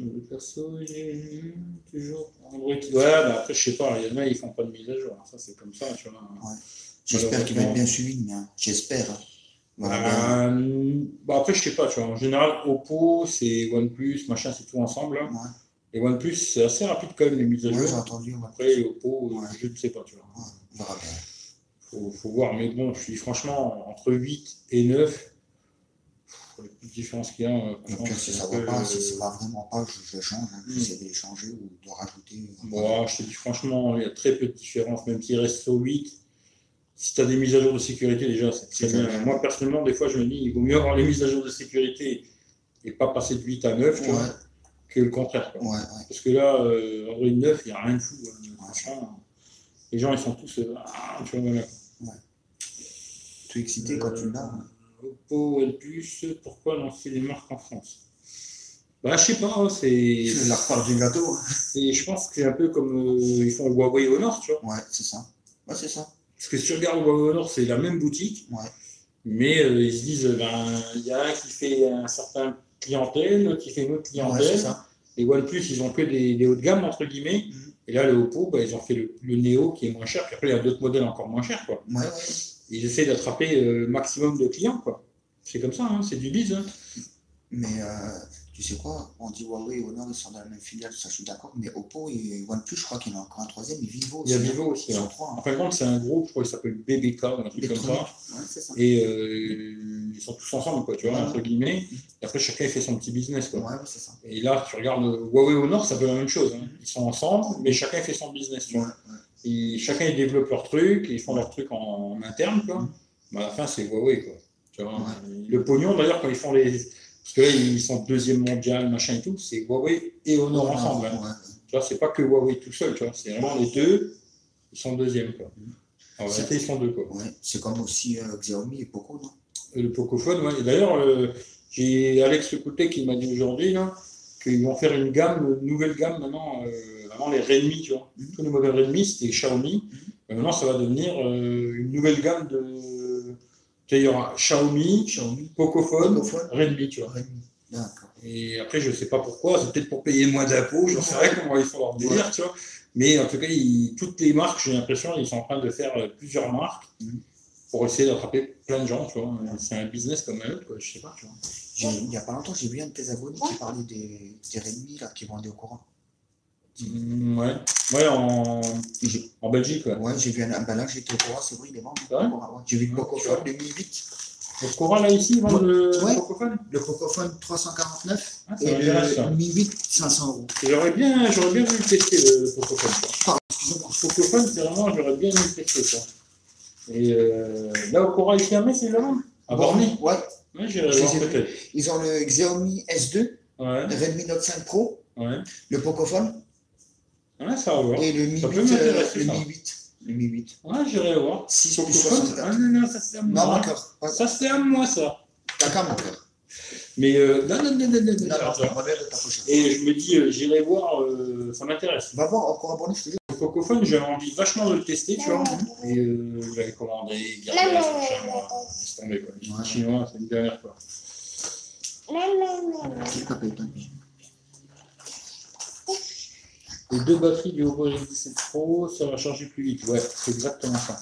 il est toujours Android. Ouais, bah après, je sais pas, il y en a, ils font pas de mise à jour. Ça, c'est comme ça, tu vois. J'espère qu'il va être bien suivi, mais hein. j'espère. hein. Voilà. Euh, bah après, je sais pas, tu vois. En général, Oppo, c'est OnePlus, machin, c'est tout ensemble. Ouais. Et OnePlus, c'est assez rapide quand même, les mises à jour. entendu. ouais. Après, Oppo, je ne sais pas, tu vois. Faut, faut voir, mais bon, je suis franchement entre 8 et 9. Les petites différences qu'il y a. euh, si ça un va pas, si euh, ça va vraiment pas, je, je change. Hein. Mm. J'essaie de changer ou de rajouter. Bon, je te dis franchement, il y a très peu de différence, même s'il reste au 8. Si tu as des mises à jour de sécurité, déjà, c'est bien. bien. Moi, personnellement, des fois, je me dis, il vaut mieux avoir les mises à jour de sécurité et pas passer de 8 à 9 tu Ouais, vois, que le contraire. quoi. ouais, ouais. Parce que là, euh, Android 9, il n'y a rien de fou. hein. Les gens, ils sont tous. euh, ah, tu vois, voilà. Tout excité quand tu l'as. Oppo, OnePlus, pourquoi lancer des marques en France? Bah, je sais pas, hein, c'est. La part du gâteau. Je pense que c'est un peu comme euh, ils font Huawei Honor, tu vois. Ouais, c'est ça. Ouais, c'est ça. Parce que si tu regardes Huawei Honor, c'est la même boutique, Ouais. mais euh, ils se disent, euh, ben, il y a un qui fait un certain clientèle, l'autre qui fait une autre Ouais, clientèle. c'est ça. et OnePlus, ils ont que des, des hauts de gamme, entre guillemets. Mhm. Et là, le Oppo, bah, ils ont fait le, le Neo qui est moins cher. Puis après, il y a d'autres modèles encore moins chers, quoi. Ouais, ouais. Et ils essaient d'attraper euh, le maximum de clients, quoi. C'est comme ça, hein, c'est du biz. Hein. Mais euh, tu sais quoi On dit Huawei et Honor, ils sont dans la même filiale, ça je suis d'accord. Mais Oppo et OnePlus, je crois qu'il y en a encore un troisième, et Vivo Il y a aussi. Vivo aussi. Hein. trois. Hein. c'est un groupe, je crois, qui s'appelle BBK un truc comme ça. Ouais, c'est ça. Et euh, ils sont tous ensemble, quoi, tu vois, Ouais. entre guillemets. Et après, chacun fait son petit business, quoi. Ouais, ouais, c'est ça. Et là, tu regardes Huawei au Nord, ça peut être la même chose. hein. Ils sont ensemble, mais chacun fait son business. Tu vois. Chacun ils développent leur truc, ils font leur truc en, en interne, quoi. Mais à la fin, c'est Huawei, quoi. Tu vois. Ouais. Le pognon, d'ailleurs, quand ils font les. Parce que là, ils sont deuxième mondial, machin et tout, c'est Huawei et Honor Ouais, ensemble. hein. ouais. Tu vois, c'est pas que Huawei tout seul, tu vois. C'est vraiment les deux, ils sont deuxième, quoi. En réalité, ils sont deux, quoi. C'est comme aussi euh, Xiaomi et Poco, non? Et Le Pocophone, ouais. Et d'ailleurs, euh, j'ai Alex Lecoutet qui m'a dit aujourd'hui là, qu'ils vont faire une gamme, une nouvelle gamme maintenant. Euh, avant les Redmi, tu vois. Mhm. Tous les modèles Redmi, c'était Xiaomi. Et maintenant, ça va devenir euh, une nouvelle gamme de. Il y aura Xiaomi, Xiaomi, Pocophone, Pocophone. Redmi, tu vois. Redmi. Et après, je sais pas pourquoi, c'est peut-être pour payer moins d'impôts, j'en sais rien comment ils font leur délire, tu vois. Mais en tout cas, ils- toutes les marques, j'ai l'impression, ils sont en train de faire euh, plusieurs marques Mhm. pour essayer d'attraper plein de gens, tu vois. C'est un business comme un autre, quoi, je sais pas, tu vois. J'ai- Il n'y a pas longtemps, j'ai vu un de tes abonnés qui parlait des, des Redmi là, qui vendaient au courant. Mm, ouais, ouais en, en Belgique, ouais. Ouais, j'ai vu un. Ben là, j'étais au courant, c'est vrai, il est vendu. Ouais. J'ai vu le Ouais, Pocophone tu 2008, Le Cora, là, ici, ils vendent le Ouais. Pocophone le Pocophone 349 Ah, et le Mi 8 500 euros. J'aurais bien, j'aurais bien voulu le tester, le. Pardon, excusez-moi. Le Pocophone, c'est vraiment, j'aurais bien le tester, ça. Et euh, là, au Cora ici à Metz, c'est là-bas À Borny Ouais. Ouais, voir. Ils ont le Xiaomi S2, Ouais, le Redmi Note 5 Pro, ouais. le Pocophone ça va et le Mi Ça 8. peut m'intéresser, le. Mi 8. Le Mi 8. Ouais, j'irai voir. 6 plus Pocophone, 64. Ah non, non, ça c'est à moi. Non, Ça c'est à moi, ça. Qu'à mon cœur. Mais euh, non, non, non, non, non, non, Non, non, attends. relève de ta pochette. Et je me dis, euh, j'irai voir, euh, ça m'intéresse. Va voir encore abonné, je te dis. Le Pocophone, j'avais envie vachement de le tester, tu vois. Et euh, je l'avais commandé, gardé, laisse tomber, quoi. Chinois, c'est une dernière, toi Les deux batteries du Oppo G17 Pro, ça va charger plus vite. Ouais, c'est exactement ça.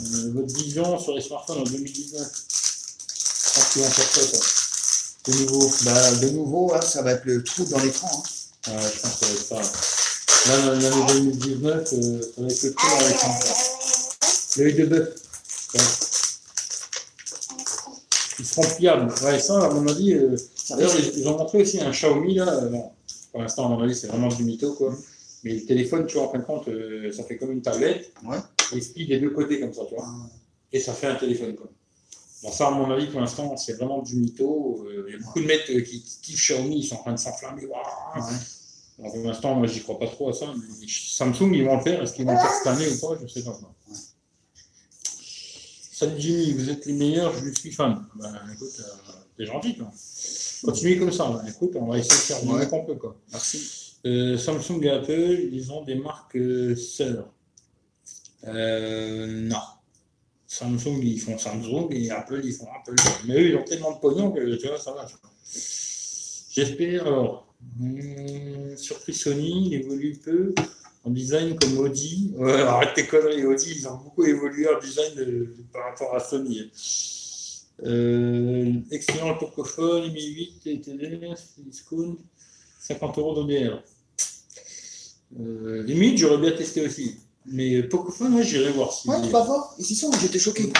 Euh, votre vision sur les smartphones en 2019. Je pense qu'ils vont faire ça, ça. De nouveau. Bah, de nouveau, hein, ça va être le trou dans l'écran. hein. Ouais, je pense que ça va être ça. Là, l'année 2019, euh, ça va être le tour avec un L'œil de bœuf. Ouais. Ils seront pliables. Ouais, ça, à mon avis. euh, D'ailleurs, ils, ils ont montré aussi un Xiaomi, là. euh, bon, pour l'instant, à mon avis, c'est vraiment du mytho, quoi. Mais le téléphone, tu vois, en fin de compte, euh, ça fait comme une tablette. Ouais. Et il se plie des deux côtés, comme ça, tu vois. Ah, Et ça fait un téléphone, quoi. Bon, ça, à mon avis, pour l'instant, c'est vraiment du mytho. Il y a beaucoup de mecs qui kiffent Xiaomi, ils sont en train de s'enflammer. Ouais. Pour l'instant, moi, j'y crois pas trop à ça. Mais Samsung, ils vont le faire. Est-ce qu'ils vont le faire cette année ou pas? Je sais pas. quoi. Ouais. Salut Jimmy, vous êtes les meilleurs, je suis fan. Ben, écoute, euh, t'es gentil, toi. Continuez comme ça. Ben, écoute, on va essayer de faire du Ouais. mieux qu'on peut, quoi. Merci. Euh, Samsung et Apple, ils ont des marques euh, sœurs. Euh, non. Samsung, ils font Samsung et Apple, ils font Apple. Mais eux, ils ont tellement de pognon que tu vois, ça va. J'espère. Alors, hum, surprise Sony, il évolue peu en design comme Audi. Arrête tes conneries, Audi, ils ont beaucoup évolué en design euh, par rapport à Sony. Euh, excellent Pocophone, Mi 8, TTD, Discount, 50 euros d'ODR. Euh, 8, j'aurais bien testé aussi. Mais Pocophone, ouais, j'irai voir si. Ouais, tu vas voir. Ici, sont, j'étais choqué.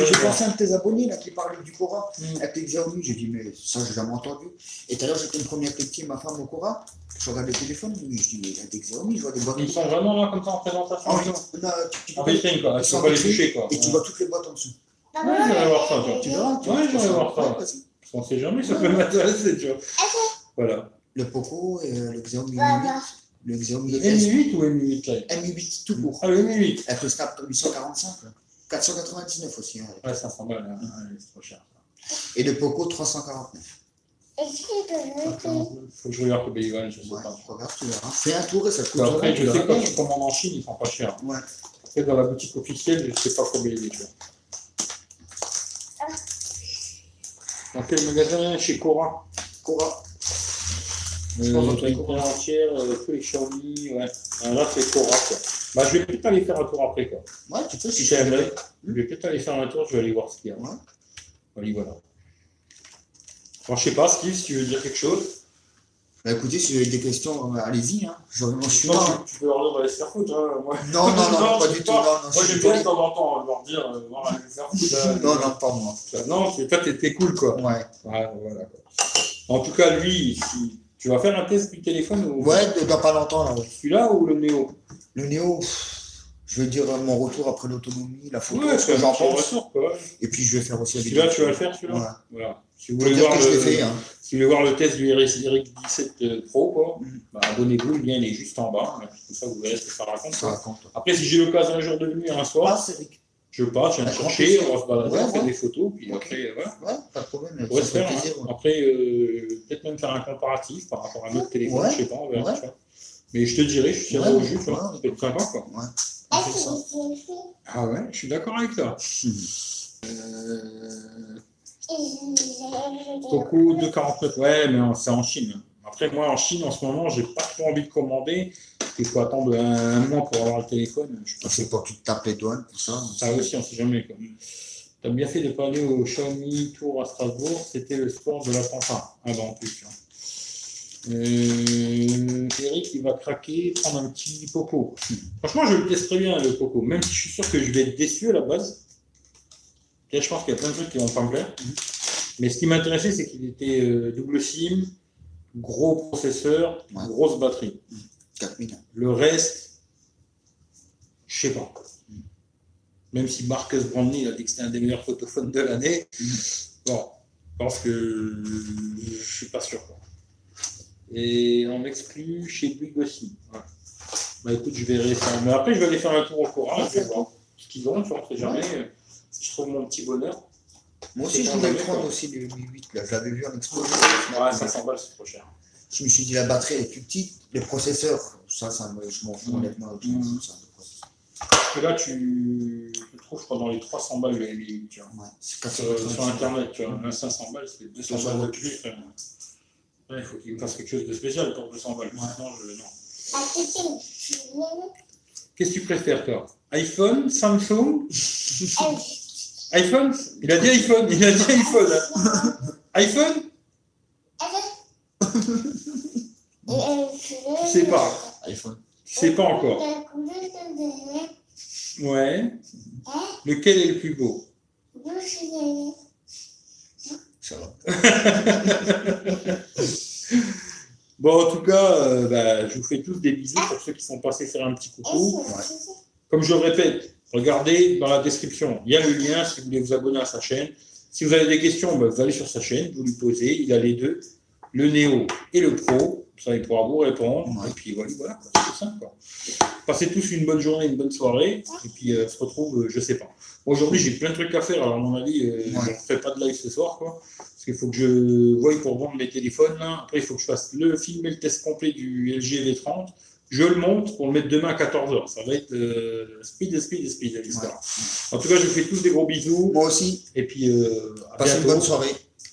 J'ai pensé à un de tes abonnés là, qui parlait du Cora Mm. avec Xiaomi. J'ai dit, mais ça, j'ai jamais entendu. Et tout à l'heure, j'étais une première avec ma femme au Cora. Je regarde le téléphone. Oui, je dis, mais il y a des Xiaomi, je vois des boîtes. Ils sont vraiment là comme ça en présentation. Ah oui, non, tu, tu En vitrine, quoi. Ils Tu sont peux pas les toucher, quoi. Et tu vois toutes les boîtes en dessous. Ouais, j'irai voir ça. Tu verras. tu Ouais, j'irai voir ça. Ouais, vas-y. On sait jamais, ça peut m'intéresser, tu vois. Voilà. Le Poco et euh, le Xiaomi Mi 8. Le Xiaomi Mi S. 8 ou Mi 8 Lite Mi 8 tout court. Ah, le Mi 8. Avec le Snap 845. là. 499 aussi. hein. Ouais, 500 balles, hein. Ouais, c'est trop cher. Et le Poco 349. Attends, Faut que je regarde le Bayonne, je sais Ouais, pas. regarde, tu verras. Fais un tour et ça te coûte Après, je tu sais bien. tu commandes en Chine, ils sont pas chers. Ouais. Après, dans la boutique officielle, je sais pas combien il est, tu vois. Dans quel magasin? Chez Cora. Cora. Euh, pense dans une Cora. entière, euh, tous les Xiaomi, ouais. Là, c'est Cora, quoi. Bah, je vais peut-être aller faire un tour après, quoi. Ouais, tu peux Si si tu veux. je vais peut-être aller faire un tour, je vais aller voir ce qu'il y a. Ouais. Voilà, voilà. Alors, je sais pas, Steve, si tu veux dire quelque chose. Bah écoutez, si vous avez des questions, euh, allez-y. Hein. Je, moi, je suis Non, là. hein. tu, tu peux leur dire d'aller se faire foutre. Hein. Moi, Non, non, non, Non, pas je du tout. pas. Non, non, moi je j'ai bien de temps en temps leur dire, euh, voilà, je vais faire foutre. hein. Non, non, pas moi. Non, toi, t'es cool, quoi. Ouais. Ouais, voilà, quoi. En tout cas, lui, si- tu vas faire un test du téléphone ou Ouais, de- dans pas longtemps, là, ouais. celui-là ou le Néo Le Néo, je vais dire euh, mon retour après l'autonomie, la photo, Ouais, ce que j'en pense. retour, quoi. Et puis je vais faire aussi avec Celui-là, tu vas le faire, celui-là? Ouais. Voilà. Si vous Faut voulez dire voir que je l'ai le, fait, hein. si vous voulez voir le test du Eric 17 Pro, quoi, Mhm. bah, abonnez-vous, le lien il est juste en bas. Comme ça, vous verrez ce que ça raconte. Ça raconte. Après, si j'ai l'occasion un jour de venir un soir, Ah. Je passe, je viens de grand chercher, on va se balader, Ouais, on fait ouais. des photos, puis après, voilà. Ouais, pas de problème. On Ça pourrait se faire. plaisir. hein. ouais. Après, euh, peut-être même faire un comparatif par rapport à notre téléphone, Ouais. je sais pas, on verra. Ouais. tu vois. Mais je te dirai, je suis au jus, tu vois. Ça peut être sympa, quoi. Ouais. Ça. Ah ouais, je suis d'accord avec toi. Euh, Coco 2,49. Ouais, mais c'est en Chine. Après, moi, en Chine, en ce moment, j'ai pas trop envie de commander. Qu'il faut attendre un, un mois pour avoir le téléphone. Je pense C'est pour que tu te tapes les douanes, tout ça. ça aussi, on sait jamais. quoi. T'as bien fait de pas aller au Xiaomi Tour à Strasbourg. C'était le sport de la bah, en plus. tu vois. Euh, Eric, il va craquer, prendre un petit Poco. Franchement, je le teste très bien, le Poco. Même si je suis sûr que je vais être déçu à la base. Là, je pense qu'il y a plein de trucs qui vont pas me plaire. Mais ce qui m'intéressait, c'est qu'il était euh, double SIM, gros processeur, Ouais. grosse batterie. 4000. Le reste, je sais pas. même si Marcus Brandley a dit que c'était un des meilleurs photophones de l'année. Bon, je pense que je suis pas sûr. quoi. Et on m'exclut chez Bouygues aussi. Ouais. Bah écoute, je verrai ça. Mais après, je vais aller faire un tour au courant. Je vais voir ce qu'ils ont, je ne jamais. euh, Si je trouve mon petit bonheur. Moi aussi, je voulais le prendre aussi, Mi 8. Là. Je l'avais vu en expo. Ouais, 500 balles, c'est trop cher. Je me suis dit, la batterie elle est plus petite. Les processeurs, ça, ça me, je m'en fous Mhm. honnêtement. processeur. Parce que là, tu, tu trouves, je crois, dans les 300 balles le Mi8, tu vois. Ouais, c'est Sur, 490. sur Internet, tu vois. Un 500 balles, c'est 200 balles de plus. euh. Ouais, il faut qu'il me fasse quelque chose de spécial pour 200 balles. Sinon, je, non. Qu'est-ce que tu préfères, toi? iPhone, Samsung? iPhone? Il a dit iPhone, il a dit iPhone. hein. iPhone? Tu sais pas. sais pas encore. Ouais. Lequel est le plus beau? Ça va. Bon, en tout cas, euh, bah, je vous fais tous des bisous pour ceux qui sont passés faire un petit coucou. Comme je le répète, regardez dans la description, il y a le lien si vous voulez vous abonner à sa chaîne. Si vous avez des questions, bah, vous allez sur sa chaîne, vous lui posez, il a les deux, le Néo et le Pro, ça il pourra vous répondre. Ouais. Et puis voilà, voilà c'est tout simple. Quoi. Passez tous une bonne journée, une bonne soirée, et puis euh, on se retrouve, euh, je sais pas. Aujourd'hui j'ai plein de trucs à faire, alors à mon avis, euh, Ouais. je ne ferai pas de live ce soir, quoi. Parce qu'il faut que je voie pour vendre mes téléphones. Là. Après, il faut que je fasse le film et le test complet du LG V30. Je le monte pour le mettre demain à 14h. Ça va être euh, speed, speed, speed, l'histoire. En tout cas, je vous fais tous des gros bisous. Moi aussi, Et puis, euh, à passez une bonne soirée.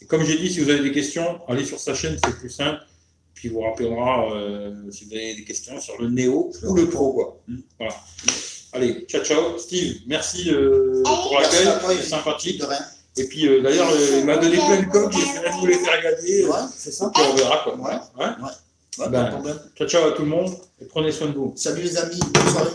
Comme j'ai dit, si vous avez des questions, allez sur sa chaîne, c'est plus simple. Il vous rappellera euh, si vous avez des questions sur le Néo ou le Pro. Quoi. Voilà. Allez, ciao, ciao. Steve, merci euh, pour l'accueil, c'est sympathique. De rien. Et puis euh, d'ailleurs, euh, il m'a donné plein de coques, j'essaierai de vous les faire gagner. Ouais, c'est ça. Et on verra quoi. Ouais. Ouais. Ouais, pas Ben. Ciao, ciao à tout le monde et prenez soin de vous. Salut les amis, bonne soirée.